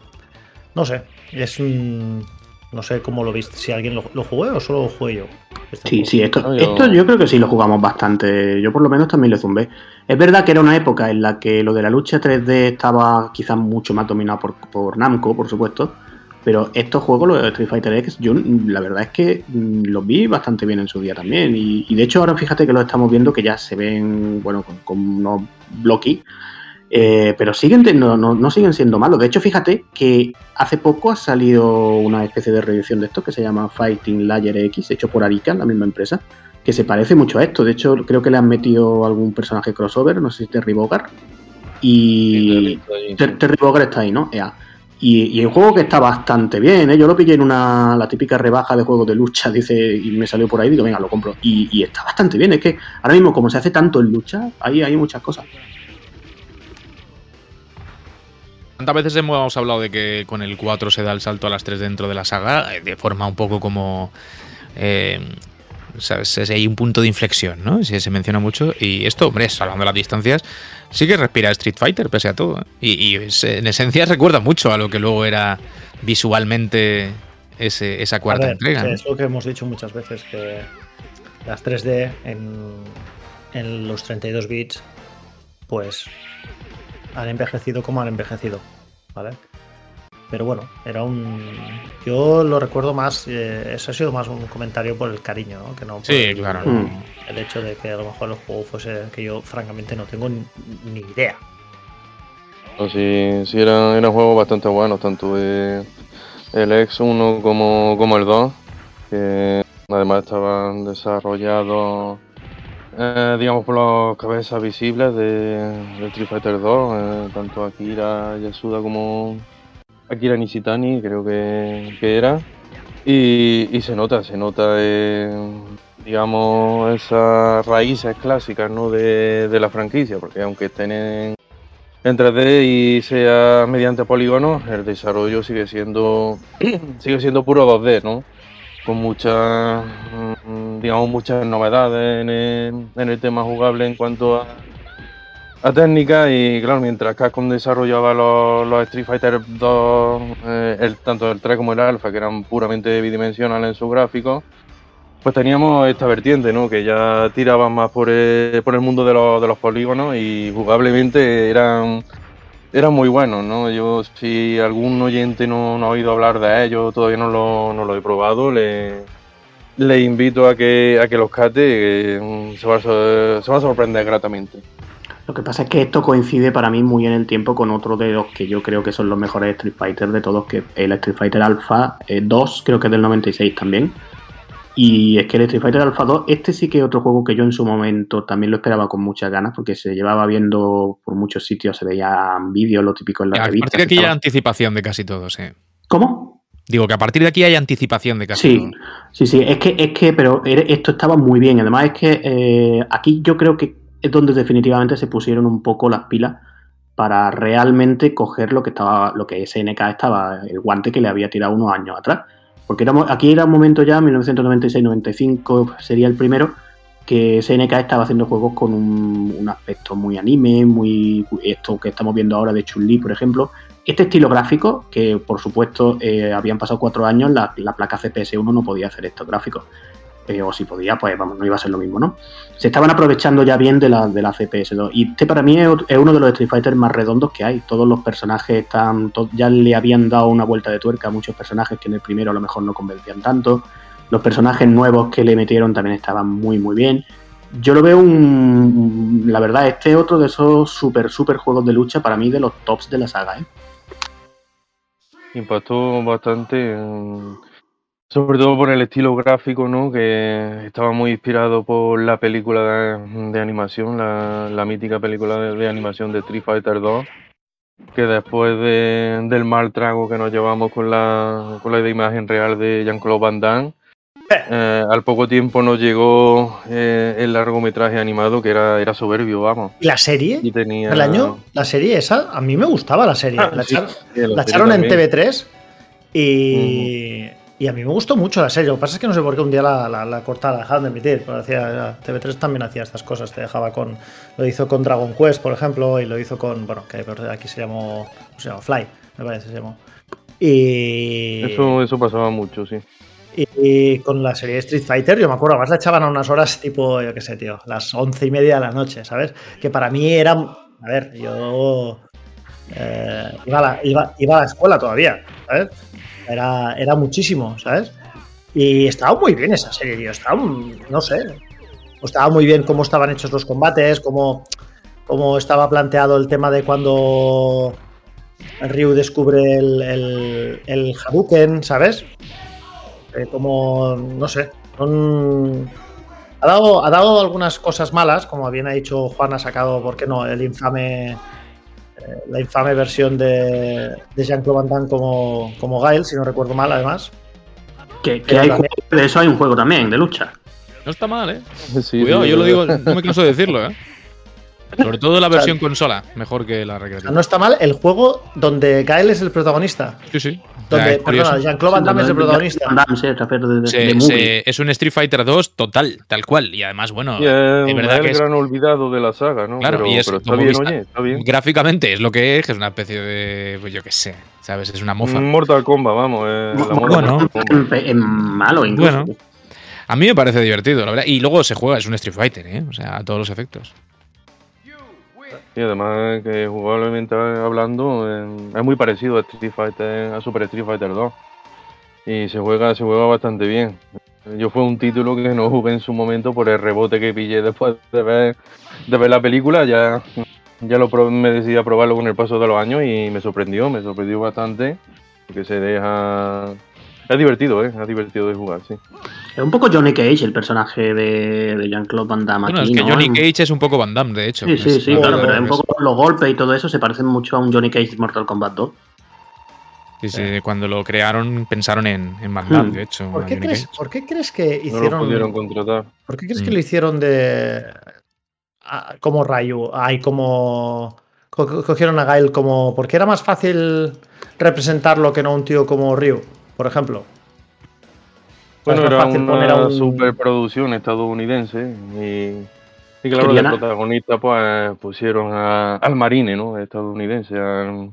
No sé, es un, no sé cómo lo viste, si alguien lo, lo jugué o solo lo jugué yo. Este Sí, juego. sí, esto, No, yo- esto yo creo que sí lo jugamos bastante. Yo por lo menos también le zumbé. Es verdad que era una época en la que lo de la lucha 3D estaba quizás mucho más dominado por, por Namco, por supuesto. Pero estos juegos, los de Street Fighter X, yo mm, la verdad es que mm, los vi bastante bien en su día también. Y, y de hecho ahora fíjate que los estamos viendo que ya se ven, bueno, con, con unos bloquis. Eh, pero siguen no, no- no siguen siendo malos. De hecho, fíjate que hace poco ha salido una especie de reedición de esto que se llama Fighting Layer X, hecho por Arika, la misma empresa, que se parece mucho a esto. De hecho, creo que le han metido algún personaje crossover, no sé si Terry Bogard. Y Ter- Terry Bogard está ahí, ¿no? Ea. Y, y un juego que está bastante bien, ¿eh? Yo lo pillé en una, la típica rebaja de juegos de lucha, dice, y me salió por ahí, digo, venga, lo compro. Y, y está bastante bien, es que ahora mismo, como se hace tanto en lucha, ahí hay muchas cosas. ¿Cuántas veces hemos hablado de que con el 4 se da el salto a las 3 dentro de la saga? Eh, De forma un poco como. eh, ¿sabes? Es ahí un punto de inflexión, ¿no? Se, se menciona mucho. Y esto, hombre, salvando las distancias, sí que respira Street Fighter, pese a todo. ¿eh? Y, en esencia recuerda mucho a lo que luego era visualmente ese- esa cuarta ver, entrega. Es lo que hemos dicho muchas veces, que las 3D en, en los 32 bits, pues han envejecido como han envejecido, ¿vale? Pero bueno, era un... Yo lo recuerdo más, eh, eso ha sido más un comentario por el cariño, ¿no? Que no Sí, el, claro. Mm. el hecho de que a lo mejor el juego fuese que yo francamente no tengo ni, ni idea. No, sí, sí eran, eran juegos bastante buenos, tanto de el X1 como, como el 2, que además estaban desarrollados, eh, digamos, por las cabezas visibles de, de Street Fighter 2, eh, tanto Akira Yasuda como Akira Nishitani, creo que, que era. Y, y se nota, se nota, eh, digamos, esas raíces clásicas ¿no? de, de la franquicia, porque aunque estén en, en 3D y sea mediante polígonos, el desarrollo sigue siendo sigue siendo puro 2D, ¿no? Con muchas mm, digamos muchas novedades en el, en el tema jugable en cuanto a, técnica y claro, mientras Capcom desarrollaba los, Street Fighter 2, eh, tanto el 3 como el Alpha, que eran puramente bidimensionales en su gráfico, pues teníamos esta vertiente, ¿no? Que ya tiraban más por el, por el mundo de los polígonos y jugablemente eran, eran muy buenos, ¿no? Yo, si algún oyente no, no ha oído hablar de ellos, todavía no lo, no lo he probado, le, le invito a que, a que los cate, que, mm, se, va a, sorprender gratamente. Lo que pasa es que esto coincide para mí muy en el tiempo con otro de los que yo creo que son los mejores Street Fighter de todos, que es el Street Fighter Alpha eh, 2, creo que es del 96 también. Y es que el Street Fighter Alpha 2, este sí que es otro juego que yo en su momento también lo esperaba con muchas ganas, porque se llevaba viendo por muchos sitios, se veían vídeos, lo típico en la A revista. partir de aquí hay anticipación de casi todo, sí. ¿Cómo? Digo que a partir de aquí hay anticipación de casi Sí, todo. sí, sí, es que, es que, pero esto estaba muy bien. Además es que eh, aquí yo creo que es donde definitivamente se pusieron un poco las pilas para realmente coger lo que estaba, lo que SNK estaba, el guante que le había tirado unos años atrás. Porque éramos, aquí era un momento ya, 1996-95 sería el primero, que SNK estaba haciendo juegos con un, un aspecto muy anime, muy esto que estamos viendo ahora de Chun-Li, por ejemplo. Este estilo gráfico, que por supuesto eh, habían pasado cuatro años, la, la placa CPS1 no podía hacer estos gráficos. Eh, o si podía, pues vamos, no iba a ser lo mismo, ¿no? Se estaban aprovechando ya bien de la, de la CPS2. Y este para mí es, uno de los Street Fighter más redondos que hay. Todos los personajes están. ya le habían dado una vuelta de tuerca a muchos personajes que en el primero a lo mejor no convencían tanto. Los personajes nuevos que le metieron también estaban muy, muy bien. Yo lo veo un. La verdad, este es otro de esos super, super juegos de lucha para mí de los tops de la saga, ¿eh? Impactó bastante, mm, sobre todo por el estilo gráfico, ¿no? Que estaba muy inspirado por la película de, de animación, la, la mítica película de, de animación de Street Fighter 2, que después de- del mal trago que nos llevamos con la, con la imagen real de Jean-Claude Van Damme, eh, al poco tiempo nos llegó eh, el largometraje animado que era, era soberbio, vamos. ¿Y la serie? Y tenía... ¿El año? La serie esa, a mí me gustaba la serie. Ah, la sí, echaron, sí, la la serie echaron en también. TV3 y, y a mí me gustó mucho la serie. Lo que pasa es que no sé por qué un día la, la, la cortaron, la dejaron de emitir. pero hacía- TV3 también hacía estas cosas. Te dejaba con. Lo hizo con Dragon Quest, por ejemplo, y lo hizo con. Bueno, que aquí se llamó. ¿cómo se llama? Fly, me parece, se llamó. Y. Eso, eso pasaba mucho, sí. Y, y con la serie Street Fighter, yo me acuerdo, además la echaban a unas horas tipo, yo qué sé, tío, las once y media de la noche, ¿sabes? Que para mí era. A ver, yo. eh, iba, a la, iba, iba a la escuela todavía, ¿sabes? Era, era muchísimo, ¿sabes? Y estaba muy bien esa serie, tío. Estaba, no sé. Estaba muy bien cómo estaban hechos los combates, cómo, cómo estaba planteado el tema de cuando Ryu descubre el, el, el Hadouken, ¿sabes? Eh, como, no sé, ha, dado, ha dado algunas cosas malas, como bien ha dicho Juan, ha sacado, ¿por qué no?, el infame, la infame versión de, de Jean-Claude Van Damme como, como Gael, si no recuerdo mal, además. Que, hay también- de eso hay un juego también, de lucha. No está mal, ¿eh? Sí, Cuidado, sí, yo lo digo, no me canso de decirlo, ¿eh? Sobre todo la sea, versión consola, mejor que la recreativa. no está mal el juego donde Gael es el protagonista. Sí, sí. Donde, perdona, Jean-Claude Van Damme es el protagonista. Van Damme, sí, de, de- Se- de se- movie. es un Street Fighter 2 total, tal cual. Y además, bueno, Y es, es verdad que el es- gran olvidado de la saga, ¿no? Claro, pero, y es pero está bien, vista- oye, está bien. gráficamente es lo que es, que es una especie de, pues yo qué sé, ¿sabes? Es una mofa. Un Mortal Kombat, vamos. eh, la Bueno. Kombat. Malo incluso. Bueno. A mí me parece divertido, la verdad. Y luego se juega, es un Street Fighter, ¿eh? O sea, a todos los efectos. Y además que jugablemente hablando es muy parecido a Street Fighter, a Super Street Fighter 2. Y se juega, se juega bastante bien. Yo fue un título que no jugué en su momento por el rebote que pillé después de ver, de ver la película. Ya, ya lo pro- me decidí a probarlo con el paso de los años y me sorprendió, me sorprendió bastante. Porque se deja. Es divertido, ¿eh? Es divertido de jugar, sí. Es un poco Johnny Cage el personaje de, de Jean-Claude Van Damme Bueno, aquí, es que ¿no? Johnny Un- Cage es un poco Van Damme, de hecho. Sí, sí, sí, claro, pero es- un poco los golpes y todo eso se parecen mucho a un Johnny Cage de Mortal Kombat 2. Sí, sí, cuando lo crearon pensaron en, en Van Damme, Hmm. de hecho. ¿Por a qué, crees. ¿Por qué crees que No lo hicieron... pudieron contratar. ¿Por qué crees que Mm. lo hicieron de. a- como Ryu? Ay, como. co- co- Cogieron a Gael como. Porque era más fácil representarlo que no un tío como Ryu, por ejemplo. Bueno, era fácil poner a una un- superproducción estadounidense y, y claro, de protagonista pues pusieron a- al marine, ¿no? Estadounidense, al,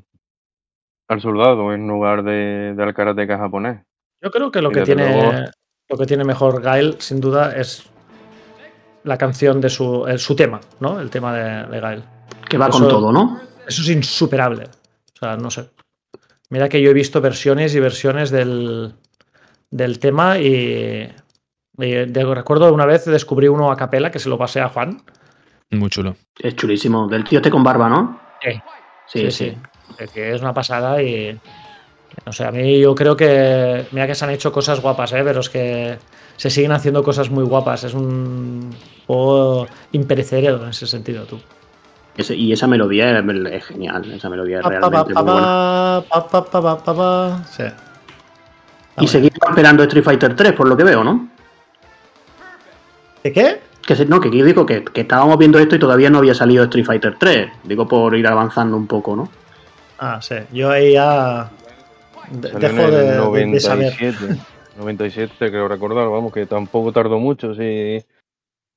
al soldado en lugar de, de al karateca japonés. Yo creo que lo Y que tiene. luego- Lo que tiene mejor Gael, sin duda, es la canción de su. el- su tema, ¿no? El tema de, de Gael. Que va Eso- con todo, ¿no? Eso es insuperable. O sea, no sé. Mira que yo he visto versiones y versiones del, del tema y, Eh, de- recuerdo una vez descubrí uno a capela que se lo pasé a Juan. Muy chulo. Es chulísimo. Del tío este con barba, ¿no? Sí, Sí, sí, sí. sí. Es que es una pasada y. No sé, a mí yo creo que. Mira que se han hecho cosas guapas, ¿eh? pero es que se siguen haciendo cosas muy guapas. Es un juego imperecedero en ese sentido, tú. Ese- y esa melodía es, es genial. Esa melodía es realmente muy buena. Sí. Y seguimos esperando Street Fighter 3, por lo que veo, ¿no? ¿De qué? Que se- no, que aquí digo que, que estábamos viendo esto y todavía no había salido Street Fighter 3. Digo por ir avanzando un poco, ¿no? Ah, sí. Yo ahí ya. de- dejo de, el de- de saber. 97. 97, creo recordar, vamos, que tampoco tardó mucho, sí.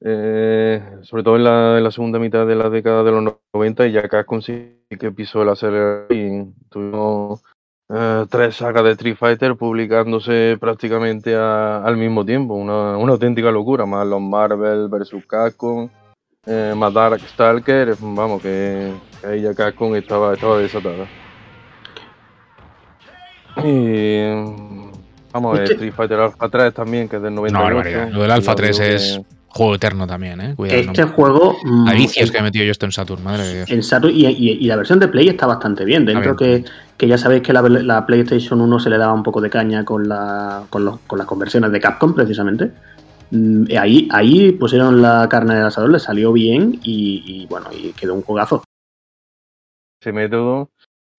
Eh, sobre todo en la, en la segunda mitad de la década de los 90 y ya Capcom sí que pisó el acelerador y tuvimos eh, tres sagas de Street Fighter publicándose prácticamente a- al mismo tiempo, una, una auténtica locura, más los Marvel vs Capcom, eh, más Dark Stalker, vamos, que, que ahí ya Capcom estaba, estaba desatada. Y vamos a ver, Street Fighter Alpha 3 también, que es del Una 98. barbaridad. Lo del Alpha Ya 3 digo es que- juego eterno también, ¿eh? Cuidado. Este no. juego. mm, A vicios que he metido yo esto en Saturn, madre de Dios. En Saturn y, y- y la versión de Play está bastante bien. Dentro bien. que, que ya sabéis que la, la PlayStation 1 se le daba un poco de caña con, la, con, los- con las conversiones de Capcom, precisamente. Mm, ahí, ahí pusieron la carne del asador, le salió bien y, y, bueno, y quedó un juegazo. ese método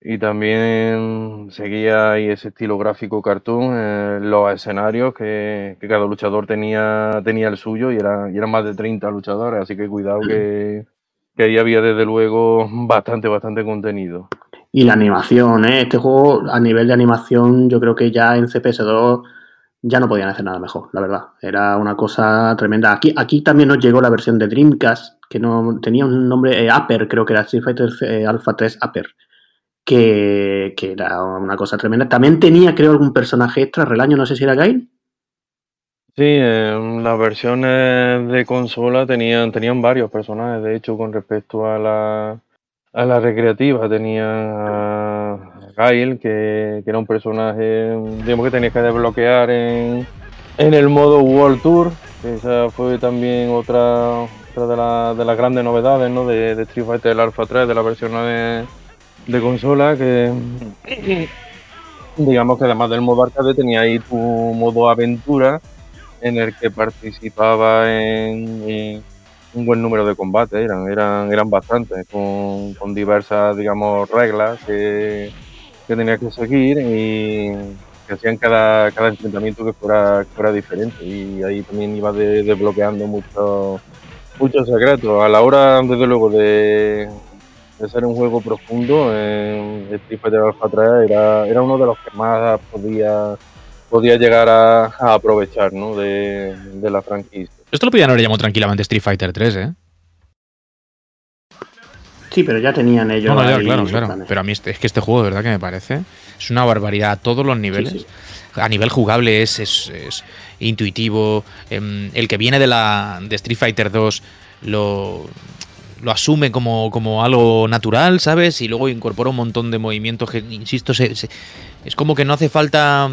y también seguía ahí ese estilo gráfico cartoon, eh, los escenarios que, que cada luchador tenía, tenía el suyo y, era, y eran más de 30 luchadores, así que cuidado que, que ahí había desde luego bastante, bastante contenido. Y la animación, ¿eh? Este juego, a nivel de animación, yo creo que ya en CPS2 ya no podían hacer nada mejor, la verdad. Era una cosa tremenda. Aquí, aquí también nos llegó la versión de Dreamcast, que no tenía un nombre, eh, Upper, creo que era Street Fighter eh, Alpha 3 Upper, que, que era una cosa tremenda. También tenía, creo, algún personaje extra, Relaño, no sé si era Gail. Sí, eh, las versiones de consola tenían, tenían varios personajes, de hecho, con respecto a la, a la recreativa. Tenían a Gail, que, que era un personaje, digamos que tenías que desbloquear en, en el modo World Tour. Esa fue también otra, otra de, la- de las grandes novedades ¿no? de, de Street Fighter Alpha 3, de la versión de, de consola, que digamos que además del modo arcade tenía ahí tu modo aventura en el que participaba en, en un buen número de combates, eran, eran, eran bastantes, con, con diversas, digamos, reglas que, que tenías que seguir y que hacían cada, cada enfrentamiento que fuera, que fuera diferente. Y ahí también iba de- desbloqueando muchos muchos secretos. A la hora, desde luego, de, de ser un juego profundo, eh, Street Fighter Alpha 3 era, era uno de los que más podía podía llegar a, a aprovechar ¿no? de, de la franquicia. Esto lo podían haber llamado tranquilamente Street Fighter 3, ¿eh? Sí, pero ya tenían ellos. No, no, ya, ahí claro, claro. planes. Pero a mí este- es que este juego, de verdad que me parece, es una barbaridad a todos los niveles. Sí, sí. A nivel jugable es, es- es intuitivo. em, el que viene de la de Street Fighter 2 lo, lo asume como, como algo natural, ¿sabes? Y luego incorpora un montón de movimientos que, insisto, se- se- es como que no hace falta...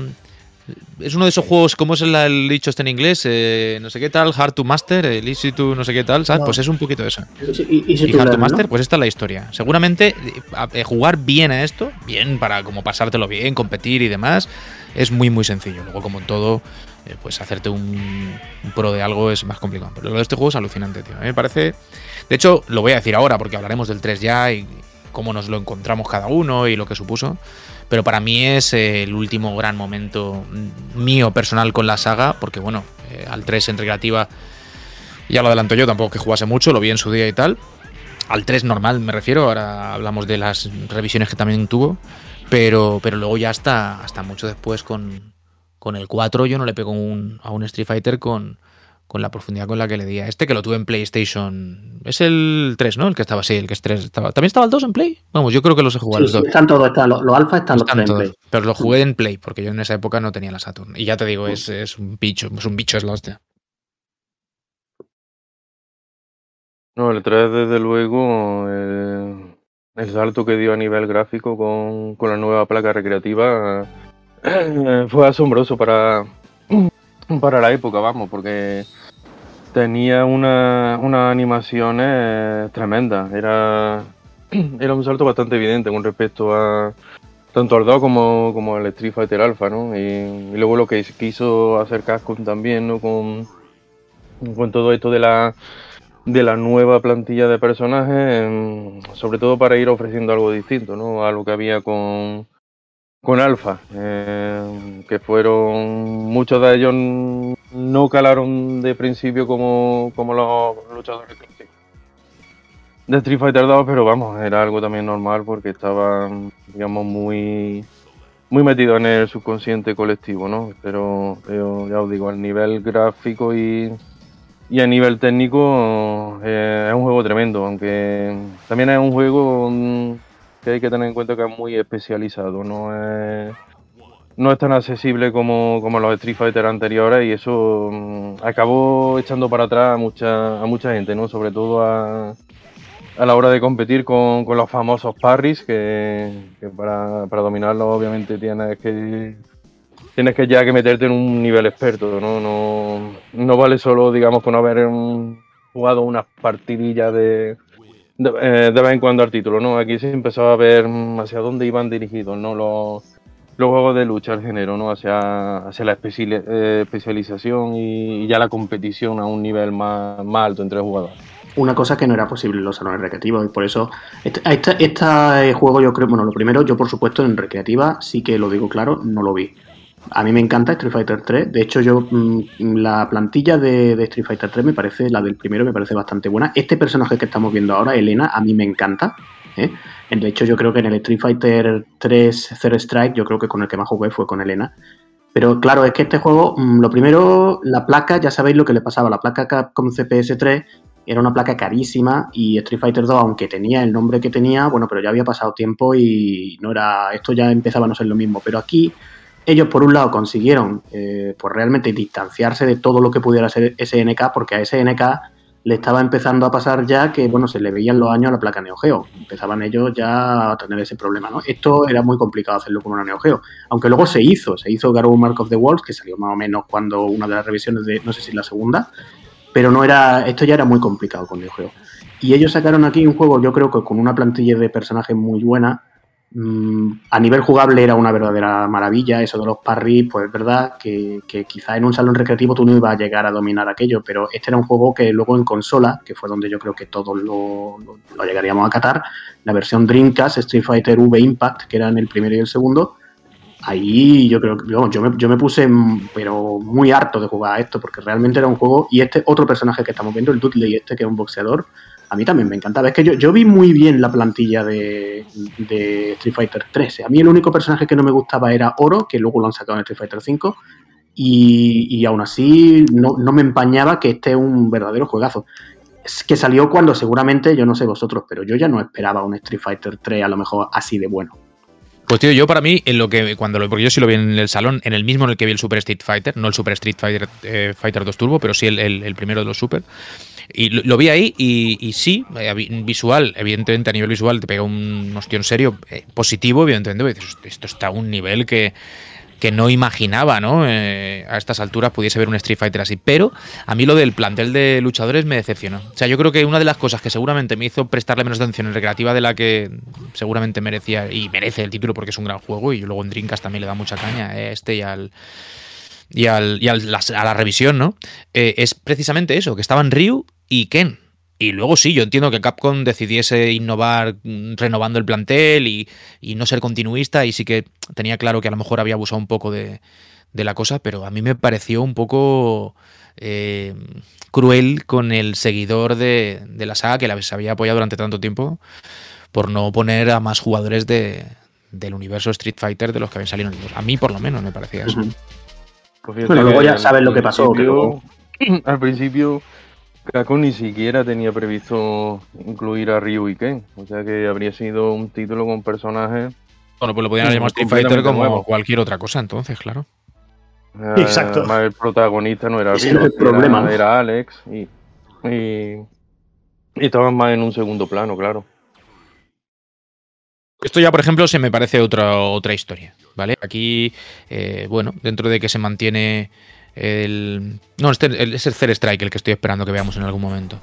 Es uno de esos juegos, ¿cómo es el, el dicho este en inglés? Eh, no sé qué tal, hard to master, el easy to no sé qué tal, ¿sabes? No. Pues es un poquito de eso. Y, y Y Hard to. Master, pues esta es la historia. Seguramente eh, a- eh, jugar bien a esto, bien para como pasártelo bien, competir y demás, es muy muy sencillo. Luego, como en todo, eh, pues hacerte un, pro de algo es más complicado. Pero lo de este juego es alucinante, tío. Me parece. De hecho, lo voy a decir ahora porque hablaremos del 3 ya y cómo nos lo encontramos cada uno y lo que supuso. Pero para mí es eh, el último gran momento mío personal con la saga, porque bueno, eh, al 3 en recreativa ya lo adelanto yo, tampoco que jugase mucho, lo vi en su día y tal. Al 3 normal me refiero, ahora hablamos de las revisiones que también tuvo, pero, pero luego ya hasta, hasta mucho después con, con el 4 yo no le pego un- a un Street Fighter con, con la profundidad con la que le di a este, que lo tuve en PlayStation. Es el 3, ¿no? El que estaba así, el que es 3. Estaba... ¿También estaba el 2 en Play? Vamos, yo creo que los he jugado Sí, los sí, dos. están todos, están, los, los alfa están los Están tres en todos, Play. pero lo jugué en Play, porque yo en esa época no tenía la Saturn. Y ya te digo, es, es un bicho, es un bicho, es la hostia. No, el 3 desde luego, el, el salto que dio a nivel gráfico con, con la nueva placa recreativa eh, fue asombroso para, para la época, vamos, porque tenía una, una animaciones eh, tremendas. Era, era un salto bastante evidente con respecto a tanto al 2 como, como al Street Fighter Alpha, ¿no? Y, luego lo que quiso hacer Capcom también, ¿no? Con, con todo esto de la de la nueva plantilla de personajes, sobre todo para ir ofreciendo algo distinto, ¿no? A lo que había con, con Alpha, em, que fueron, muchos de ellos no calaron de principio como, como los luchadores de Street Fighter 2, pero vamos, era algo también normal porque estaban, digamos, muy muy metido en el subconsciente colectivo, ¿no? Pero, pero ya os digo, el nivel gráfico y, y a nivel técnico eh, es un juego tremendo, aunque también es un juego mm, que hay que tener en cuenta que es muy especializado, no es, no es tan accesible como, como los Street Fighter anteriores y eso mm, acabó echando para atrás a mucha, a mucha gente, ¿no? sobre todo a, a la hora de competir con, con los famosos parries, que, para, para dominarlos obviamente tienes que tienes que ya que meterte en un nivel experto, ¿no? No, no vale solo, digamos, con haber um, jugado unas partidillas de, de, eh, de, vez en cuando al título, ¿no? Aquí se empezó a ver um, hacia dónde iban dirigidos, ¿no? Los, juegos de lucha al género, ¿no? Hacia, hacia la eh, especialización y, ya la competición a un nivel más, alto entre jugadores una cosa que no era posible en los salones recreativos y por eso este, este, juego yo creo, bueno, lo primero yo por supuesto en recreativa sí que lo digo claro, no lo vi. A mí me encanta Street Fighter 3. De hecho, yo mmm, la plantilla de, Street Fighter 3 me parece, la del primero me parece bastante buena. Este personaje que estamos viendo ahora, Elena, a mí me encanta. ¿eh? De hecho, yo creo que en el Street Fighter 3 Zero Strike, yo creo que con el que más jugué fue con Elena. Pero claro, es que este juego, mmm, lo primero, la placa, ya sabéis lo que le pasaba. La placa Capcom CPS3 era una placa carísima y Street Fighter 2, aunque tenía el nombre que tenía, bueno, pero ya había pasado tiempo y no era, esto ya empezaba a no ser lo mismo. Pero aquí ellos por un lado consiguieron eh, pues realmente distanciarse de todo lo que pudiera ser SNK porque a SNK le estaba empezando a pasar ya que bueno se le veían los años a la placa Neo Geo. Empezaban ellos ya a tener ese problema no esto era muy complicado hacerlo con una Neo Geo aunque luego se hizo se hizo Garou Mark of the Wolves que salió más o menos cuando una de las revisiones de no sé si la segunda pero no era esto ya era muy complicado con Neo Geo. Y ellos sacaron aquí un juego yo creo que con una plantilla de personajes muy buena a nivel jugable era una verdadera maravilla, eso de los parries, pues es verdad que, que quizá en un salón recreativo tú no ibas a llegar a dominar aquello, pero este era un juego que luego en consola, que fue donde yo creo que todos lo, llegaríamos a catar, la versión Dreamcast, Street Fighter V Impact, que eran el primero y el segundo, ahí yo creo que yo, yo, me, puse pero muy harto de jugar a esto, porque realmente era un juego, y este otro personaje que estamos viendo, el Dudley este, que es un boxeador, a mí también me encantaba. Es que yo, yo vi muy bien la plantilla de, Street Fighter 3. A mí el único personaje que no me gustaba era Oro, que luego lo han sacado en Street Fighter 5. Y, y aún así no, no, me empañaba que este es un verdadero juegazo. Es que salió cuando seguramente, yo no sé vosotros, pero yo ya no esperaba un Street Fighter 3 a lo mejor así de bueno. Pues tío, yo para mí, en lo que cuando lo, porque yo sí lo vi en el salón, en el mismo en el que vi el Super Street Fighter, no el Super Street Fighter, eh, Fighter 2 Turbo, pero sí el, el primero de los Super. Y lo, vi ahí y, sí, eh, visual, evidentemente a nivel visual te pega un ostión serio, eh, positivo, evidentemente, esto está a un nivel que, que no imaginaba, ¿no? Eh, a estas alturas pudiese ver un Street Fighter así. Pero a mí lo del plantel de luchadores me decepcionó. O sea, yo creo que una de las cosas que seguramente me hizo prestarle menos atención en recreativa de la que seguramente merecía y merece el título porque es un gran juego y luego en Drinkas también le da mucha caña a este y al y, al, y al, a la revisión, ¿no? Es precisamente eso, que estaban Ryu y Ken. Y luego sí, yo entiendo que Capcom decidiese innovar renovando el plantel y, y, no ser continuista y sí que tenía claro que a lo mejor había abusado un poco de, de la cosa, pero a mí me pareció un poco eh, cruel con el seguidor de, de, la saga que la había apoyado durante tanto tiempo por no poner a más jugadores de, del universo Street Fighter de los que habían salido en el 2. A mí por lo menos me parecía eso. Uh -huh. Pues bueno, luego ya sabes lo que pasó. Principio, que... Al principio Capcom ni siquiera tenía previsto incluir a Ryu y Ken. O sea que habría sido un título con personajes. Bueno, pues lo podían llamar Street Fighter como nuevo. cualquier otra cosa, entonces, claro. Eh, Exacto. el protagonista no era Ryu, el problema. Era, era Alex y, y, y estaban más en un segundo plano, claro. Esto ya, por ejemplo, se me parece otra, otra historia, ¿vale? Aquí, eh, bueno, dentro de que se mantiene El, no, este el- es el Third Strike el que estoy esperando que veamos en algún momento.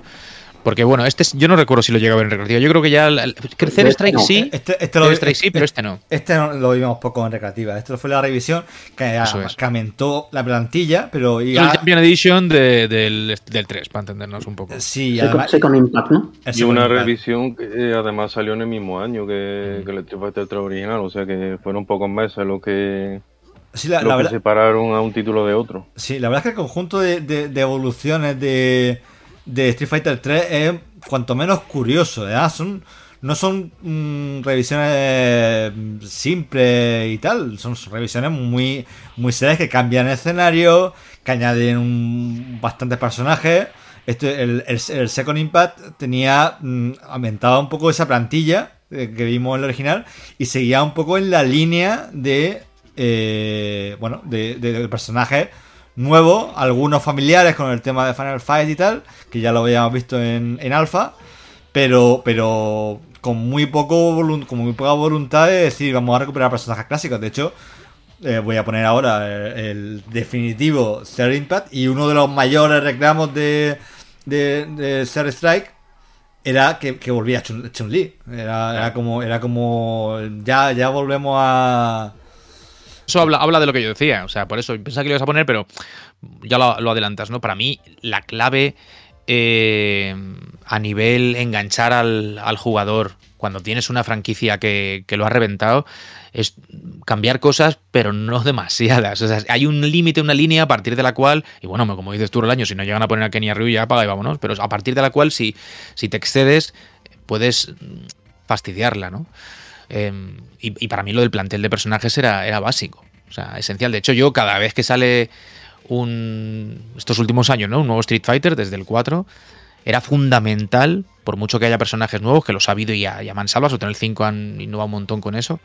Porque bueno, este es- yo no recuerdo si lo llega a ver en recreativa. Yo creo que ya. el- el- que el Third Strike No, sí. Este, este lo, Strike sí, pero este no. Este no- lo vimos poco en recreativa. Esto fue la revisión que, es. aumentó la plantilla, pero el ya, Champion Edition de- del, del 3, para entendernos un poco. sí, además, Second Impact, Y una un- revisión que eh, además salió en el mismo año que, que el Street Fighter 3 original, o sea que fueron pocos meses lo que, Sí, la, lo la que verdad, separaron a un título de otro. sí, la verdad es que el conjunto de, de- de evoluciones de, de Street Fighter 3 es cuanto menos curioso. ¿verdad? Son, no son mm, revisiones mm, simples y tal, son revisiones muy, muy serias que cambian escenario, que añaden un- bastantes personajes. Este, el, el, el Second Impact tenía mm, aumentaba un poco esa plantilla eh, que vimos en el original y seguía un poco en la línea de eh, bueno de, de, de personajes nuevos, algunos familiares con el tema de Final Fight y tal, que ya lo habíamos visto en, en Alpha, pero pero con muy poco con muy poca voluntad de decir vamos a recuperar personajes clásicos. De hecho, eh, voy a poner ahora el, el definitivo Third Impact y uno de los mayores reclamos de, de, de Strike era que, que volvía Chun- Chun-Li. Era, era como, era como ya, ya volvemos a. Eso habla, de lo que yo decía. O sea, por eso pensaba que lo ibas a poner, pero ya lo, adelantas, ¿no? Para mí, la clave eh, a nivel enganchar al, al jugador cuando tienes una franquicia que, lo ha reventado es cambiar cosas, pero no demasiadas. O sea, hay un límite, una línea a partir de la cual, y bueno, como dices tú el año, si no llegan a poner a Kenia Ryu, ya apaga y vámonos, pero a partir de la cual, si, te excedes, puedes fastidiarla, ¿no? Eh, y, para mí lo del plantel de personajes era, era básico, o sea, esencial. De hecho, yo cada vez que sale un. estos últimos años, ¿no? Un nuevo Street Fighter, desde el 4, era fundamental, por mucho que haya personajes nuevos, que los ha habido y a, y a mansalvas, o en el 5 han innovado un montón con eso,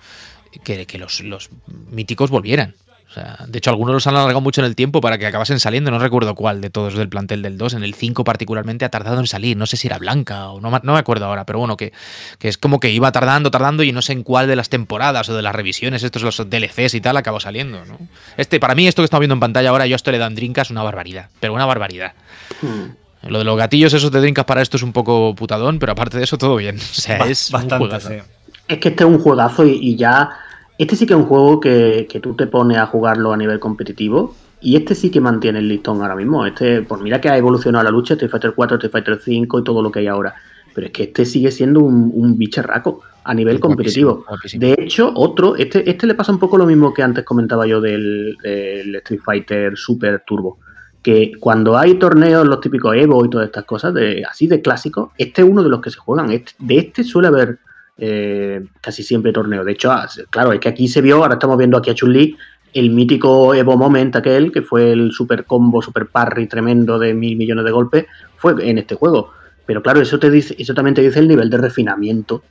que, que los, los míticos volvieran. O sea, de hecho, algunos los han alargado mucho en el tiempo para que acabasen saliendo. No recuerdo cuál de todos del plantel del 2. En el 5 particularmente ha tardado en salir. No sé si era Blanca o no, me- no me acuerdo ahora. Pero bueno, que, que es como que iba tardando, tardando y no sé en cuál de las temporadas o de las revisiones, estos los DLCs y tal, acabó saliendo. ¿no? Este, para mí, esto que estamos viendo en pantalla ahora, yo a esto le dan drinkas una barbaridad. Pero una barbaridad. Hmm. Lo de los gatillos esos de drinkas para esto es un poco putadón, pero aparte de eso, todo bien. O sea, Ba- es un bastante, juegazo. sí. Es que este es un juegazo y, y ya. Este sí que es un juego que, que tú te pones a jugarlo a nivel competitivo. Y este sí que mantiene el listón ahora mismo. Este, pues mira que ha evolucionado la lucha, Street Fighter 4, Street Fighter 5 y todo lo que hay ahora. Pero es que este sigue siendo un, un bicharraco a nivel Guapísimo, competitivo. guapísimo. De hecho, otro, este, este le pasa un poco lo mismo que antes comentaba yo del, del Street Fighter Super Turbo. Que cuando hay torneos, los típicos Evo y todas estas cosas, de, así de clásicos, este es uno de los que se juegan. Este- de este suele haber eh, casi siempre torneo. De hecho, ah, claro, es que aquí se vio, ahora estamos viendo aquí a Chun-Li, el mítico Evo Moment aquel, que fue el super combo, super parry tremendo de mil millones de golpes, fue en este juego. Pero claro, eso te dice, eso también te dice el nivel de refinamiento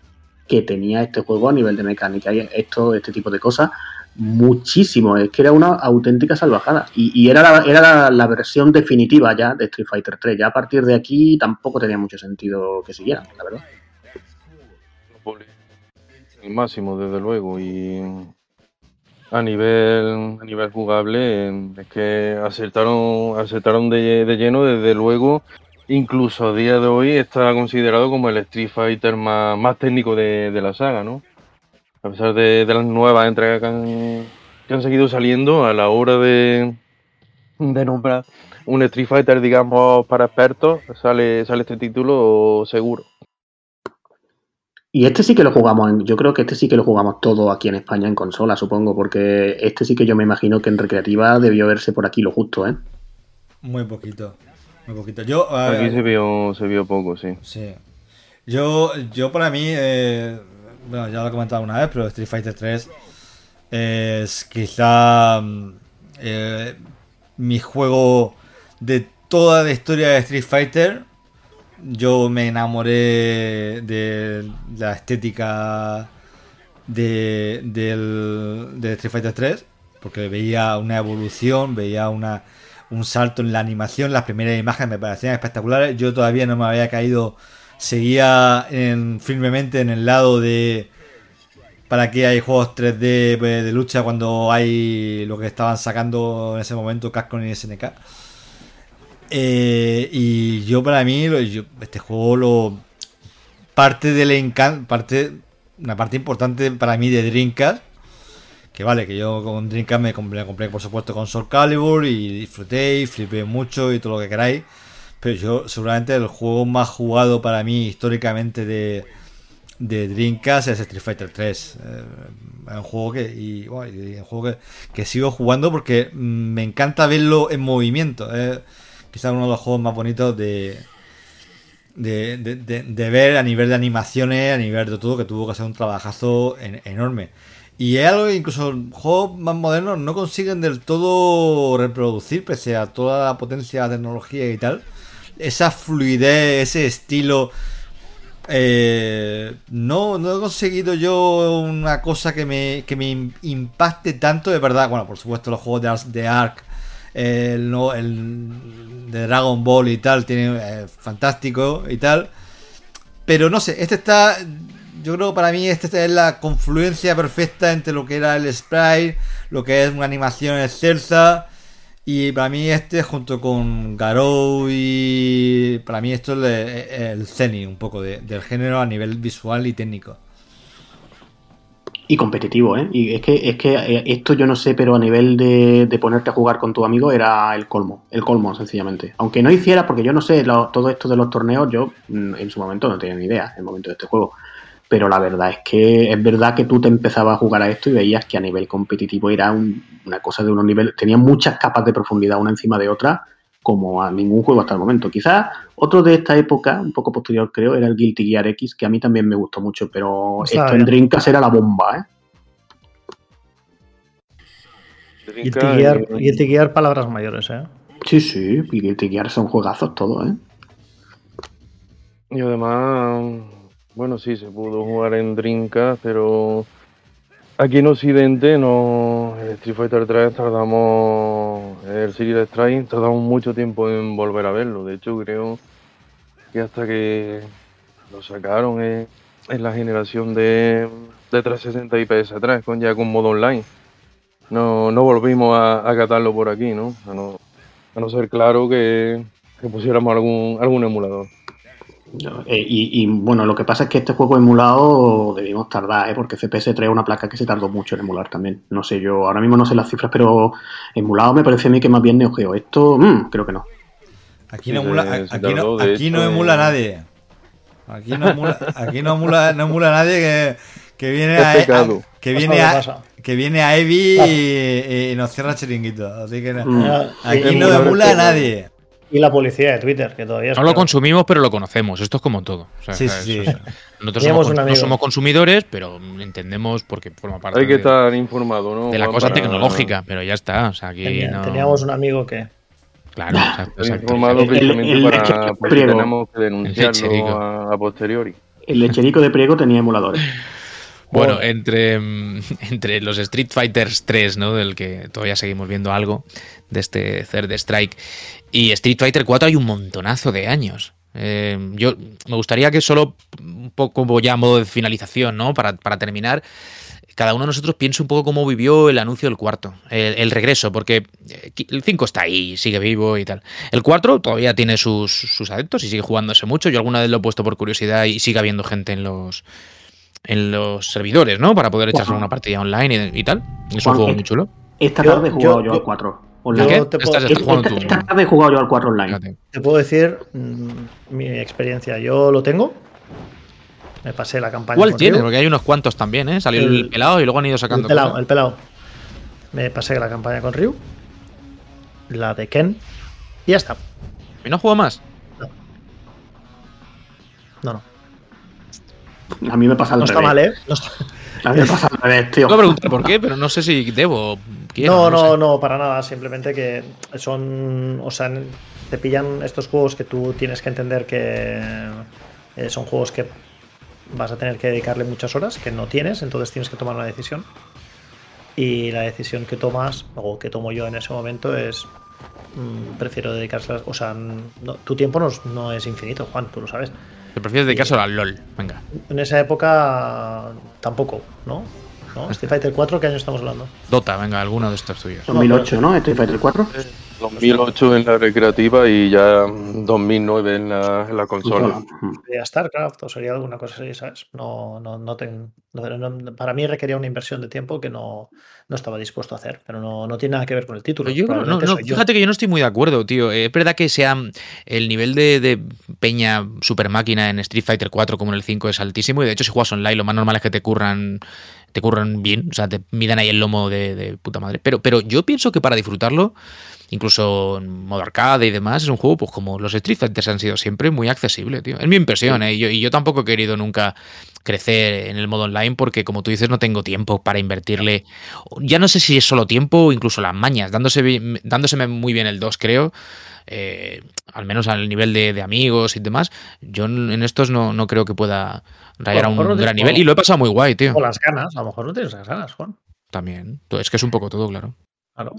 que tenía este juego a nivel de mecánica y esto, este tipo de cosas, muchísimo. Es que era una auténtica salvajada. Y, era, la, era la, la versión definitiva ya de Street Fighter 3. Ya a partir de aquí tampoco tenía mucho sentido que siguieran, la verdad. Máximo, desde luego. Y a nivel, a nivel jugable, es que acertaron, acertaron de, de lleno, desde luego. Incluso a día de hoy está considerado como el Street Fighter más, más técnico de, de la saga, ¿no? A pesar de, de las nuevas entregas que han, que han seguido saliendo, a la hora de, de nombrar un Street Fighter, digamos, para expertos, sale, sale este título seguro. Y este sí que lo jugamos, en, yo creo que este sí que lo jugamos todo aquí en España en consola, supongo, porque este sí que yo me imagino que en recreativa debió verse por aquí lo justo, ¿eh? Muy poquito. Muy poquito. Yo. Aquí se vio, se vio poco, sí. Sí. Yo, yo para mí, eh, bueno, ya lo he comentado una vez, pero Street Fighter 3 es quizá mm, eh, mi juego de toda la historia de Street Fighter. Yo me enamoré de la estética de, de Street Fighter 3 porque veía una evolución, veía una, un salto en la animación, las primeras imágenes me parecían espectaculares. Yo todavía no me había caído, seguía en- firmemente en el lado de ¿Para qué hay juegos 3D pues, de lucha cuando hay lo que estaban sacando en ese momento Capcom y SNK? Eh, y yo para mí, este juego lo parte del encanto, parte, una parte importante para mí de Dreamcast, que vale, que yo con Dreamcast me compré, compré por supuesto con Soul Calibur y disfruté y flipé mucho y todo lo que queráis, pero yo seguramente el juego más jugado para mí históricamente de, de Dreamcast es Street Fighter 3. Eh, es un juego que, y, un juego que, que sigo jugando porque mm, me encanta verlo en movimiento. Es quizás uno de los juegos más bonitos de, de, de- ver a nivel de animaciones, a nivel de todo, que tuvo que ser un trabajazo en- enorme. Y es algo que incluso juegos más modernos no consiguen del todo reproducir, pese a toda la potencia de la tecnología y tal. Esa fluidez, ese estilo. eh, no, no he conseguido yo una cosa que me, que me impacte tanto, de verdad. Bueno, por supuesto, los juegos de, de Ark, el, el de Dragon Ball y tal, tiene eh, fantástico y tal. Pero no sé, este está. Yo creo que para mí esta es la confluencia perfecta entre lo que era el sprite, lo que es una animación excelsa. Y para mí este, junto con Garou y... Para mí esto es el, el un poco de- del género a nivel visual y técnico. Y competitivo, ¿eh? Y es que, es que eh, esto yo no sé, pero a nivel de, de ponerte a jugar con tu amigo era el colmo, el colmo, sencillamente. Aunque no hiciera, porque yo no sé, lo- todo esto de los torneos, yo mm, en su momento no tenía ni idea, en el momento de este juego. Pero la verdad es que es verdad que tú te empezabas a jugar a esto y veías que a nivel competitivo era un- una cosa de unos niveles, tenía muchas capas de profundidad una encima de otra, como a ningún juego hasta el momento. Quizás otro de esta época, un poco posterior creo, era el Guilty Gear X, que a mí también me gustó mucho, pero esto en. Dreamcast era la bomba, ¿eh? Guilty Gear, Guilty Gear, palabras mayores, ¿eh? Sí, sí, y Guilty Gear son juegazos todos, ¿eh? Y además, bueno, sí, se pudo jugar en Dreamcast, pero aquí en Occidente, no, en Street Fighter 3 tardamos, el Series Strike, tardamos mucho tiempo en volver a verlo. De hecho, creo que hasta que lo sacaron en, en la generación de, de 360 y PS3, con, ya con modo online, no, no volvimos a, a catarlo por aquí, ¿no? A no, a no ser claro que, que pusiéramos algún, algún emulador. Eh, y, y, bueno, lo que pasa es que este juego emulado debimos tardar, ¿eh? porque CPS trae una placa que se tardó mucho en emular también. No sé, yo ahora mismo no sé las cifras, pero emulado me parece a mí que más bien Neo Geo. Esto, mm, creo que no. Aquí no emula, aquí no, aquí emula nadie. Aquí no emula, aquí no emula, no emula nadie que, que viene Es a, pecado. a- que viene a, que pasa. que viene a Evi y, y nos cierra chiringuito. Así que no. Mm. Aquí no emula que no. nadie. Y la policía de Twitter, que todavía es No lo consumimos, pero lo conocemos. Esto es como todo. O sea, Sí, sí, o sí. sea, nosotros Teníamos somos, un no somos consumidores, pero entendemos porque forma parte Hay que de, estar informado, ¿no? de la cosa para- tecnológica, pero ya está. O sea, aquí Tenía- no... Teníamos un amigo que. Claro, exacto, exacto. informado El- el- precisamente el para lecherico por si priego. tenemos que lecherico. denunciarlo a, a posteriori. El lecherico de Priego tenía emuladores. Bueno, entre, mm, entre los Street Fighters 3, ¿no? Del que todavía seguimos viendo algo, de este Third Strike, y Street Fighter 4 hay un montonazo de años. Eh, yo me gustaría que solo un poco ya a modo de finalización, ¿no? Para, para terminar, cada uno de nosotros piense un poco cómo vivió el anuncio del cuarto, el, el regreso, porque eh, el 5 está ahí, sigue vivo y tal. El 4 todavía tiene sus, sus adeptos y sigue jugándose mucho. Yo alguna vez lo he puesto por curiosidad y sigue habiendo gente en los en los servidores, ¿no? Para poder echarse una partida online y, y tal. Es Juan, un juego eh, muy chulo. Esta tarde he jugado yo, yo- al 4 ¿A online. qué? Yo te Estás, puedo- estás jugando Esta, tú. esta tarde he jugado yo al 4 online. Fíjate. Te puedo decir mm, mi experiencia. Yo lo tengo. Me pasé la campaña. ¿Cuál con tienes? Ryu. Porque hay unos cuantos también, ¿eh? Salió el, El- pelado y luego han ido El sacando. pelado, cosas. el pelado. Me pasé la campaña con Ryu. La de Ken. Y ya está. ¿Y no juego más? No, no. A mí me pasa al No está mal, ¿eh? No, está- A mí me pasa al revés, tío. Tengo que preguntar por qué, pero no sé si debo. quiero, no, no, sé. no, para nada. Simplemente que son. O sea, te pillan estos juegos que tú tienes que entender que eh, son juegos que vas a tener que dedicarle muchas horas, que no tienes, entonces tienes que tomar una decisión. Y la decisión que tomas, o que tomo yo en ese momento, es. mm, prefiero dedicarse. O sea, no- tu tiempo no, es- no es infinito, Juan, tú lo sabes. Te prefieres dedicarse al LOL, venga. En esa época tampoco, ¿no? ¿No? Street Fighter 4, ¿qué año estamos hablando? Dota, venga, alguno de estos tuyos. 2008, ¿no? Street Fighter 4. 2008 en la recreativa y ya 2009 en la, en la consola. Sería StarCraft o sería alguna cosa así, ¿sabes? No, no, no, ten- no- no- para mí requería una inversión de tiempo que no, no estaba dispuesto a hacer, pero no, no tiene nada que ver con el título. No, no, yo. fíjate que yo no estoy muy de acuerdo, tío. Eh, Es verdad que sea el nivel de, de peña super máquina en Street Fighter 4 como en el 5 es altísimo y de hecho si juegas online lo más normal es que te curran te curran bien, o sea, te midan ahí el lomo de, de puta madre. Pero, pero yo pienso que para disfrutarlo, incluso en modo arcade y demás, es un juego pues como los Street Fighters han sido siempre muy accesible, tío. Es mi impresión, ¿eh? Y yo, y yo tampoco he querido nunca crecer en el modo online porque como tú dices no tengo tiempo para invertirle ya no sé si es solo tiempo o incluso las mañas dándose dándoseme muy bien el 2 creo eh, al menos al nivel de, de amigos y demás yo en estos no, no creo que pueda rayar a un gran nivel y lo he pasado muy guay tío O las ganas, a lo mejor no tienes las ganas, Juan. también es que es un poco todo claro Claro.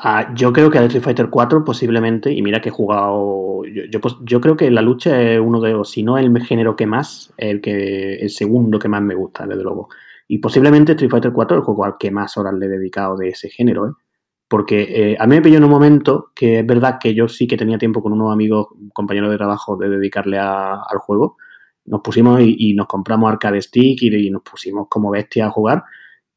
Ah, yo creo que a Street Fighter 4 posiblemente, y mira que he jugado, yo, yo, pues, yo creo que la lucha es uno de los, si no el género que más, el que el segundo que más me gusta, desde luego. Y posiblemente Street Fighter 4 es el juego al que más horas le he dedicado de ese género, ¿eh? Porque eh, a mí me pilló en un momento que es verdad que yo sí que tenía tiempo con unos amigos, compañeros de trabajo, de dedicarle a- al juego. Nos pusimos y, nos compramos arcade stick y, nos pusimos como bestias a jugar.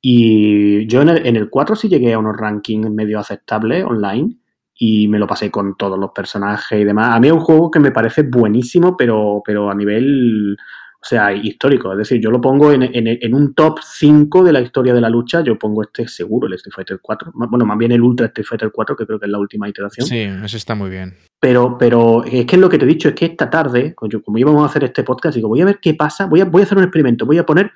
Y yo en el, en el 4 sí llegué a unos rankings medio aceptables online y me lo pasé con todos los personajes y demás. A mí es un juego que me parece buenísimo, pero, pero a nivel, o sea, histórico. Es decir, yo lo pongo en, en- en un top 5 de la historia de la lucha, yo pongo este seguro, el Street Fighter 4. Bueno, más bien el Ultra Street Fighter 4, que creo que es la última iteración. sí eso está muy bien Pero, pero es que es lo que te he dicho, es que esta tarde, como como íbamos a hacer este podcast, digo, voy a ver qué pasa, voy a, voy a hacer un experimento, voy a poner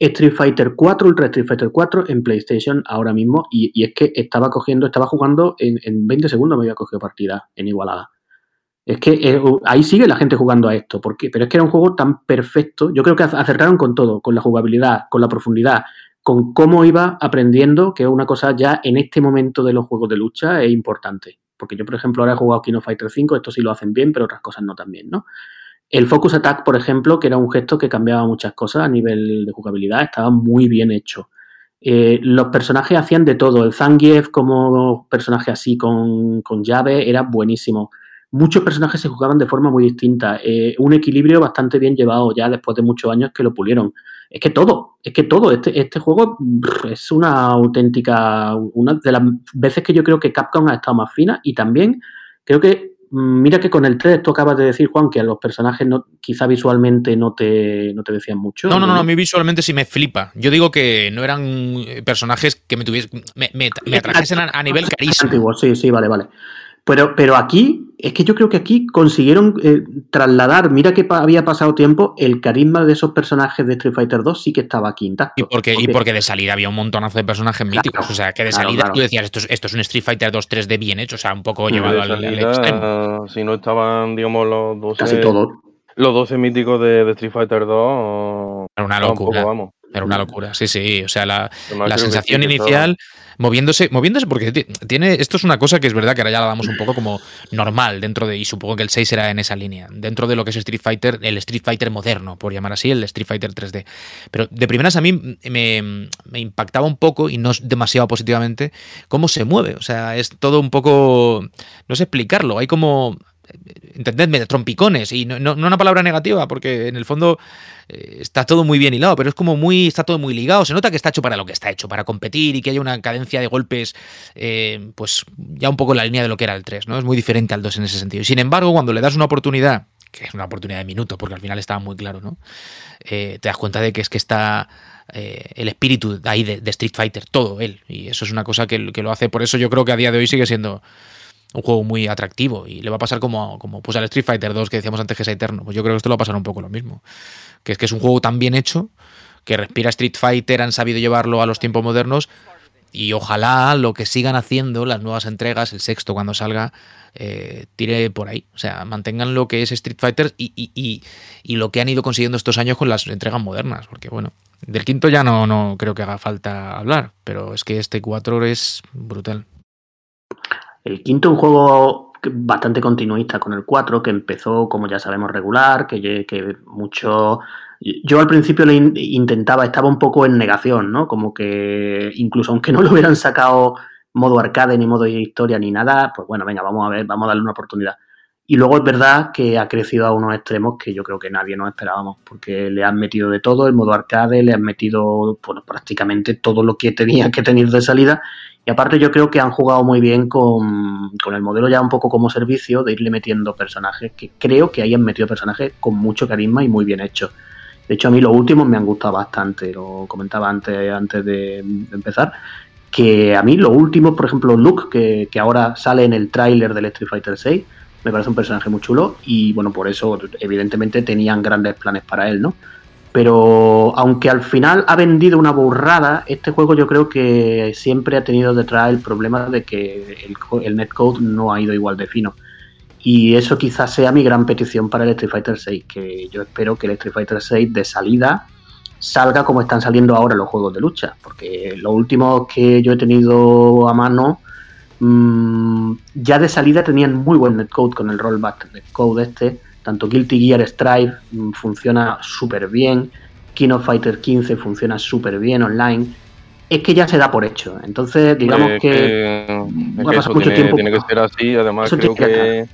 Street Fighter 4, Ultra Street Fighter 4 en PlayStation ahora mismo, y, y es que estaba cogiendo, estaba jugando, en, en 20 segundos me había cogido partida en igualada. Es que eh, ahí sigue la gente jugando a esto, porque, pero es que era un juego tan perfecto, yo creo que ac- acertaron con todo, con la jugabilidad, con la profundidad, con cómo iba aprendiendo, que es una cosa ya en este momento de los juegos de lucha es importante. Porque yo, por ejemplo, ahora he jugado Kino Fighter 5, esto sí lo hacen bien, pero otras cosas no tan bien, ¿no? El Focus Attack, por ejemplo, que era un gesto que cambiaba muchas cosas a nivel de jugabilidad, estaba muy bien hecho. Eh, los personajes hacían de todo. El Zangief como personaje así con, con llave era buenísimo. Muchos personajes se jugaban de forma muy distinta. Eh, un equilibrio bastante bien llevado ya después de muchos años que lo pulieron. Es que todo, es que todo. Este, este juego es una auténtica. Una de las veces que yo creo que Capcom ha estado más fina y también creo que. mm, Mira que con el 3 tú acabas de decir, Juan, que a los personajes no, quizá visualmente no te, no te decían mucho. No, no, no, no, a mí visualmente sí me flipa. Yo digo que no eran eh, personajes que me tuviesen, me, me, me atrajesen a, a nivel carisma. Antiguo, sí, sí, vale, vale. Pero, pero aquí, es que yo creo que aquí consiguieron eh, trasladar, mira que pa- había pasado tiempo, el carisma de esos personajes de Street Fighter 2 sí que estaba aquí intacto. Y porque, y porque de salida había un montonazo de personajes míticos. O sea, que de claro, salida claro. tú decías, esto es, esto es un Street Fighter 2 3D bien hecho, o sea, un poco llevado al, al salida, extremo. si no estaban, digamos, los 12, Casi todo. los 12 míticos de, de Street Fighter 2. Era una estaba un poco, locura. vamos. Era una locura, sí, sí. O sea, la, la sensación inicial, moviéndose, moviéndose, porque ti- tiene, esto es una cosa que es verdad que ahora ya la damos un poco como normal dentro de, y supongo que el 6 era en esa línea, dentro de lo que es Street Fighter, el Street Fighter moderno, por llamar así, el Street Fighter 3D. Pero de primeras a mí me, me impactaba un poco, y no demasiado positivamente, cómo se mueve. O sea, es todo un poco, no sé explicarlo, hay como entendedme, trompicones, y no, no, una palabra negativa, porque en el fondo eh, está todo muy bien hilado, pero es como muy, está todo muy ligado. Se nota que está hecho para lo que está hecho, para competir y que haya una cadencia de golpes, eh, pues ya un poco en la línea de lo que era el 3, ¿no? Es muy diferente al 2 en ese sentido. Sin embargo, cuando le das una oportunidad, que es una oportunidad de minuto, porque al final estaba muy claro, ¿no? Eh, te das cuenta de que es que está el espíritu ahí de, de, Street Fighter, todo él. Y eso es una cosa que, que lo hace. Por eso yo creo que a día de hoy sigue siendo un juego muy atractivo y le va a pasar como, como pues al Street Fighter 2 que decíamos antes que es eterno. Pues yo creo que esto le va a pasar un poco lo mismo. Que es que es un juego tan bien hecho que respira Street Fighter, han sabido llevarlo a los tiempos modernos y ojalá lo que sigan haciendo las nuevas entregas, el sexto cuando salga, eh, tire por ahí. O sea, mantengan lo que es Street Fighter y, y, y, y, lo que han ido consiguiendo estos años con las entregas modernas. Porque bueno, del quinto ya no, no creo que haga falta hablar, pero es que este 4 es brutal. El quinto, un juego bastante continuista con el 4, que empezó, como ya sabemos, regular, que, que mucho... Yo al principio le intentaba, estaba un poco en negación, ¿no? Como que incluso aunque no lo hubieran sacado modo arcade, ni modo historia, ni nada, pues bueno, venga, vamos a ver, vamos a darle una oportunidad. Y luego es verdad que ha crecido a unos extremos que yo creo que nadie nos esperábamos, porque le han metido de todo, el modo arcade, le han metido bueno, prácticamente todo lo que tenía que tener de salida. Y aparte yo creo que han jugado muy bien con, con, el modelo ya un poco como servicio de irle metiendo personajes, que creo que ahí han metido personajes con mucho carisma y muy bien hechos. De hecho, a mí los últimos me han gustado bastante, lo comentaba antes, antes de empezar, que a mí lo último, por ejemplo, Luke, que, que ahora sale en el tráiler del Street Fighter 6, me parece un personaje muy chulo y bueno, por eso evidentemente tenían grandes planes para él, ¿no? Pero aunque al final ha vendido una burrada, este juego yo creo que siempre ha tenido detrás el problema de que el, netcode no ha ido igual de fino. Y eso quizás sea mi gran petición para el Street Fighter 6, que yo espero que el Street Fighter 6 de salida salga como están saliendo ahora los juegos de lucha, porque los últimos que yo he tenido a mano mmm, ya de salida tenían muy buen netcode con el rollback netcode este, tanto Guilty Gear Strive mmm, funciona súper bien, King of Fighter 15 funciona súper bien online, es que ya se da por hecho. Entonces, digamos Eh, que, que, a que eso mucho tiene, tiempo. tiene que ser así. Además, Eso creo que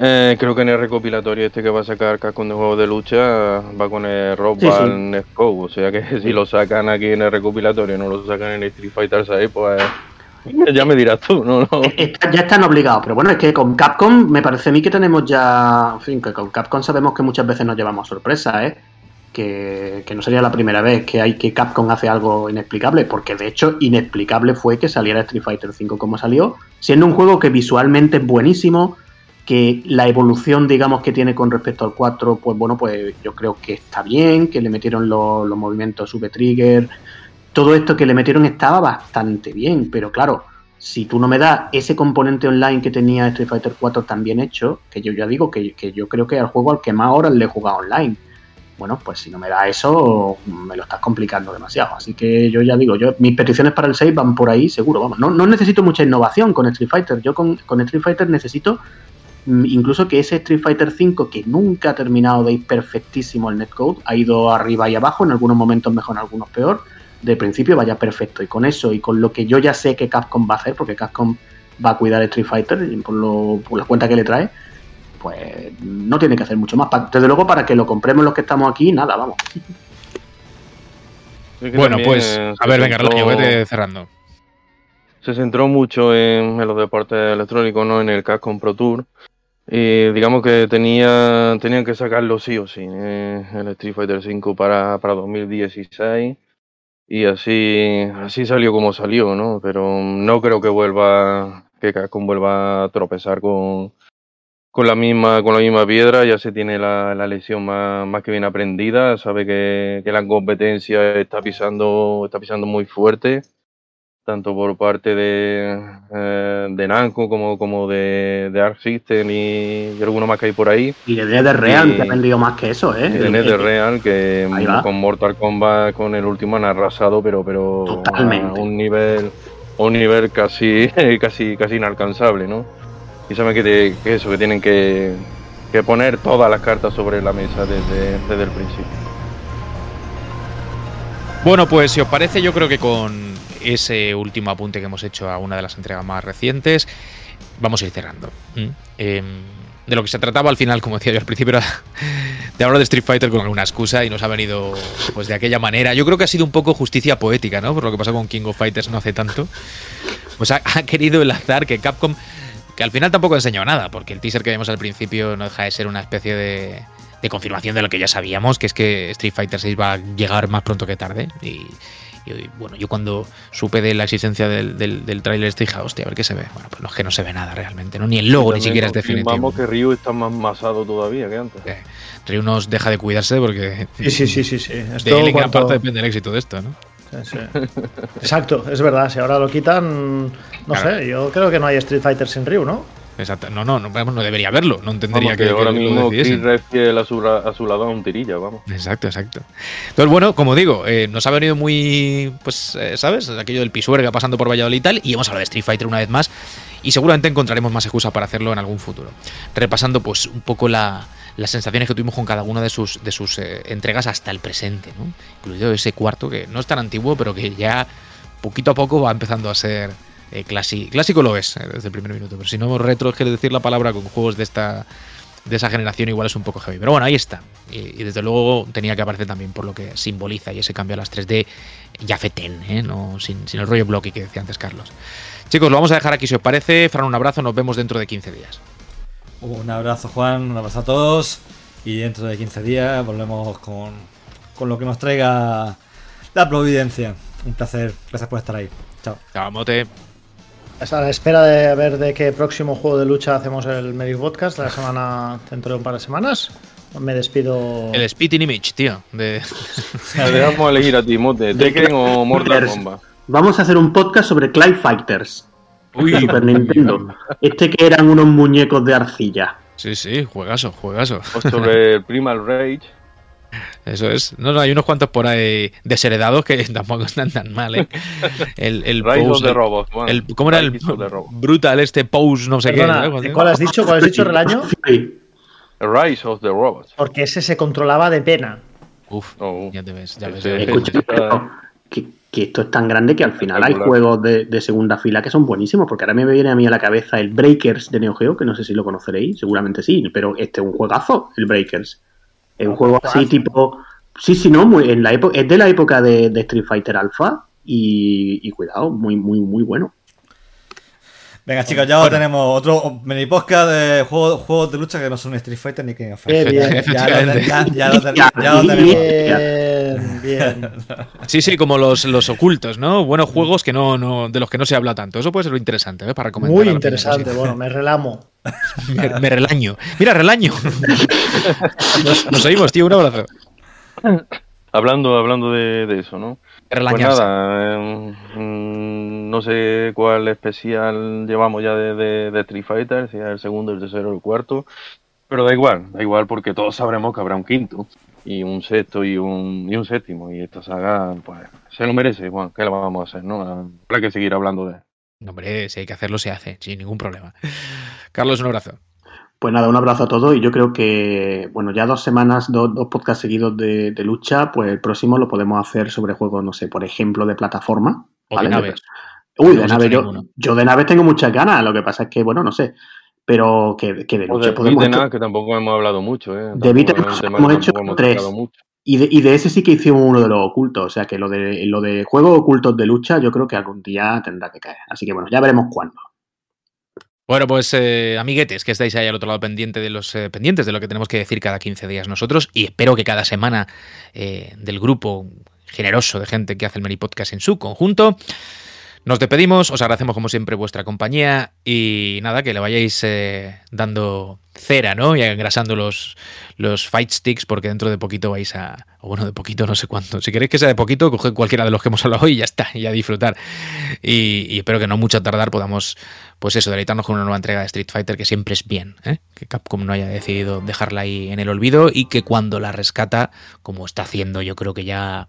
eh, creo que en el recopilatorio este que va a sacar Capcom de juegos de lucha va con el Rock Sí, sí. Band Scope. O sea que si lo sacan aquí en el recopilatorio y no lo sacan en el Street Fighter 6, pues ya me dirás tú, ¿no? no. Está- ya están obligados, pero bueno, es que con Capcom me parece a mí que tenemos ya, en fin, que con Capcom sabemos que muchas veces nos llevamos sorpresas, ¿eh? Que, que no sería la primera vez que hay que Capcom hace algo inexplicable, porque de hecho inexplicable fue que saliera Street Fighter V como salió, siendo un juego que visualmente es buenísimo, que la evolución, digamos, que tiene con respecto al 4, pues bueno, pues yo creo que está bien, que le metieron los, los movimientos sube trigger, todo esto que le metieron estaba bastante bien, pero claro, si tú no me das ese componente online que tenía Street Fighter 4 tan bien hecho, que yo ya digo que, yo creo que es el juego al que más horas le he jugado online. Bueno, pues si no me da eso, me lo estás complicando demasiado. Así que yo ya digo, yo mis peticiones para el 6 van por ahí seguro, vamos. No, no necesito mucha innovación con Street Fighter. Yo con, con Street Fighter necesito mm, incluso que ese Street Fighter 5 que nunca ha terminado de ir perfectísimo el netcode, ha ido arriba y abajo, en algunos momentos mejor, en algunos peor, de principio vaya perfecto. Y con eso y con lo que yo ya sé que Capcom va a hacer, porque Capcom va a cuidar Street Fighter por, lo, por la cuenta que le trae, pues no tiene que hacer mucho más. Desde luego, para que lo compremos los que estamos aquí, nada, vamos. Bueno, pues, eh, a ver, venga, Relaño, vete cerrando. se centró mucho en, en los deportes electrónicos, no en el Capcom Pro Tour. Y digamos que tenía, tenían que sacarlo sí o sí, eh, el Street Fighter V para, para 2016. Y así, así salió como salió, ¿no? Pero no creo que vuelva, que Capcom vuelva a tropezar con, con la misma, con la misma piedra, ya se tiene la, la lección más, más que bien aprendida, sabe que, que la competencia está pisando, está pisando muy fuerte tanto por parte de, eh, de Namco como, como de, de Arc System y, y alguno más que hay por ahí. Y de NetherRealm, que ha vendido más que eso, ¿eh? De NetherRealm, que con Mortal Kombat, con el último han arrasado, pero, pero Totalmente. a un nivel, a un nivel casi, casi, casi inalcanzable, ¿no? Y saben que, te- que eso, que tienen que, que poner todas las cartas sobre la mesa desde, desde el principio. Bueno, pues si os parece, yo creo que con ese último apunte que hemos hecho a una de las entregas más recientes, vamos a ir cerrando. Em, de lo que se trataba al final, como decía yo al principio, era de hablar de Street Fighter con alguna excusa y nos ha venido pues de aquella manera. Yo creo que ha sido un poco justicia poética, ¿no? Por lo que pasó con King of Fighters no hace tanto. Pues ha, ha querido enlazar que Capcom, que al final tampoco enseñó nada, porque el teaser que vimos al principio no deja de ser una especie de, de confirmación de lo que ya sabíamos, que es que Street Fighter 6 va a llegar más pronto que tarde. Y, y, bueno, yo cuando supe de la existencia del, del, del tráiler este dije, hostia, a ver qué se ve. Bueno, pues no es que no se ve nada realmente, ¿no? Ni el logo ni siquiera es definitivo. Vamos que Ryu está más masado todavía que antes. Eh, Ryu nos deja de cuidarse porque Sí, sí, sí, sí. sí. de Esto él en gran parte depende el éxito de esto, ¿no? Sí, sí. Exacto, es verdad. Si ahora lo quitan, no Claro. sé, yo creo que no hay Street Fighter sin Ryu, ¿no? Exacto. No, no, no, no debería haberlo. No entendería Vamos, que, que ahora que mismo. Chris Redfield a su, a su lado a un tirilla, vamos. Exacto, exacto. Entonces, bueno, como digo, eh, nos ha venido muy, pues, eh, ¿sabes? Aquello del pisuerga pasando por Valladolid y tal, y hemos hablado de Street Fighter una vez más. y seguramente encontraremos más excusas para hacerlo en algún futuro. Repasando pues un poco la, las sensaciones que tuvimos con cada una de sus, de sus eh, entregas hasta el presente, ¿no? incluido ese cuarto que no es tan antiguo, pero que ya poquito a poco va empezando a ser eh, clásico. Clásico lo es eh, desde el primer minuto, pero si no retro que decir la palabra con juegos de esta de esa generación igual es un poco heavy. Pero bueno, ahí está. Y, y desde luego tenía que aparecer también por lo que simboliza y ese cambio a las 3D ya feten, ¿eh? no, sin, sin el rollo blocky que decía antes Carlos. Chicos, lo vamos a dejar aquí si os parece. Fran, un abrazo, nos vemos dentro de 15 días. Un abrazo, Juan, un abrazo a todos. Y dentro de 15 días volvemos con, con lo que nos traiga la providencia. Un placer, gracias por estar ahí. Chao. Chao, mote. A la espera de ver de qué próximo juego de lucha hacemos el Medic Podcast la semana dentro de un par de semanas. Me despido. El Spitting Image, tío. De... Dejamos elegir a ti, Mote, Tekken o Mortal. Kombat. Vamos a hacer un podcast sobre Clive Fighters. Uy, Super Nintendo. Este que eran unos muñecos de arcilla. sí, sí, juegazo, juegazo. O sobre el Primal Rage. Eso es. No, no, hay unos cuantos por ahí desheredados que tampoco están tan mal, ¿eh? El, el Rise of Pose, the el- Robots. bueno, el- ¿Cómo era el Rise of the Robots. brutal este pose, no sé Perdona, qué? ¿no? ¿cuál has dicho? ¿Cuál has dicho, Relaño? Rise of the Robots. Porque ese se controlaba de pena. Uf, Oh. ya te ves, ya ves. Ves. Escucha, pero que, que esto es tan grande que al final hay juegos de, de segunda fila que son buenísimos, porque ahora me viene a mí a la cabeza el Breakers de Neo Geo, que no sé si lo conoceréis, seguramente sí, pero este es un juegazo, el Breakers. Es un juego así tipo... Sí, sí, no, muy, en la época, es de la época de, de Street Fighter Alpha y, y cuidado, muy, muy, muy bueno. Venga, chicos, ya tenemos otro mini podcast de juegos, juegos de lucha que no son Street Fighter ni King of Qué Fighters. bien. Ya, lo, Efectivamente. ya- ya lo ten- Ya, ya lo y- tenemos. Bien, bien. Sí, sí, como los, los ocultos, ¿no? Buenos juegos que no, no, de los que no se habla tanto. Eso puede ser lo interesante, ¿eh? Para recomendar. Muy interesante. Bueno, me relamo. Me, me relaño. Mira, relaño. Nos, nos oímos, tío. Un abrazo. Hablando, hablando de, de eso, ¿no? Pues nada, eh, mm, no sé cuál especial llevamos ya de, de, de Street Fighter, si es el segundo, el tercero, el cuarto, pero da igual, da igual porque todos sabremos que habrá un quinto y un sexto y un, y un séptimo y esta saga pues se lo merece, Juan, ¿qué le vamos a hacer, no? Habrá que seguir hablando de él. Hombre, si hay que hacerlo, se hace, sin ningún problema. Carlos, un abrazo. Pues nada, un abrazo a todos y yo creo que, bueno, ya dos semanas, dos, dos podcasts seguidos de, de lucha, pues el próximo lo podemos hacer sobre juegos, no sé, por ejemplo, de plataforma. O de naves. Uy, No de hemos naves, yo, yo de naves tengo muchas ganas, lo que pasa es que, bueno, no sé, pero que, que de O lucha de podemos... Hecho- Up, que tampoco hemos hablado mucho, ¿eh? De hemos que hecho hemos tres. Y de, y de ese sí que hicimos uno de los ocultos, o sea que lo de, lo de juegos ocultos de lucha yo creo que algún día tendrá que caer. Así que bueno, ya veremos cuándo. Bueno, pues eh, amiguetes, que estáis ahí al otro lado pendiente de los eh, pendientes de lo que tenemos que decir cada 15 días nosotros y espero que cada semana eh, del grupo generoso de gente que hace el Meri Podcast en su conjunto. Nos despedimos, os agradecemos como siempre vuestra compañía y nada, que le vayáis eh, dando cera, ¿no? Y engrasando los, los fight sticks porque dentro de poquito vais a... O bueno, de poquito no sé cuánto. Si queréis que sea de poquito, coged cualquiera de los que hemos hablado hoy y ya está, y a disfrutar. Y, espero que no mucho tardar podamos, pues eso, deleitarnos con una nueva entrega de Street Fighter que siempre es bien, ¿eh? Que Capcom no haya decidido dejarla ahí en el olvido y que cuando la rescata, como está haciendo yo creo que ya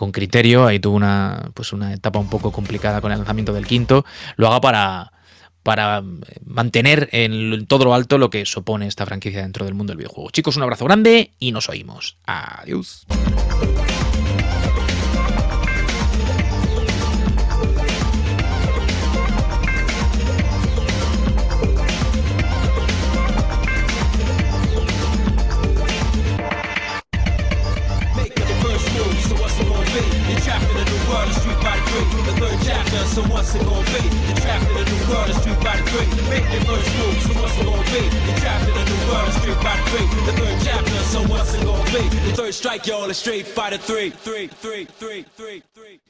con criterio, ahí tuvo una, pues una etapa un poco complicada con el lanzamiento del quinto, lo haga para, para mantener en todo lo alto lo que supone esta franquicia dentro del mundo del videojuego. Chicos, un abrazo grande y nos oímos. Adiós. So what's it gonna be? You're trapped in a new world of Street Fighter 3. Make the first move, so what's it gonna be? You're trapped in a new world of Street Fighter 3. The third chapter, so what's it gonna be? The third strike, y'all, is Street Fighter 3. 3, 3, 3, 3, 3.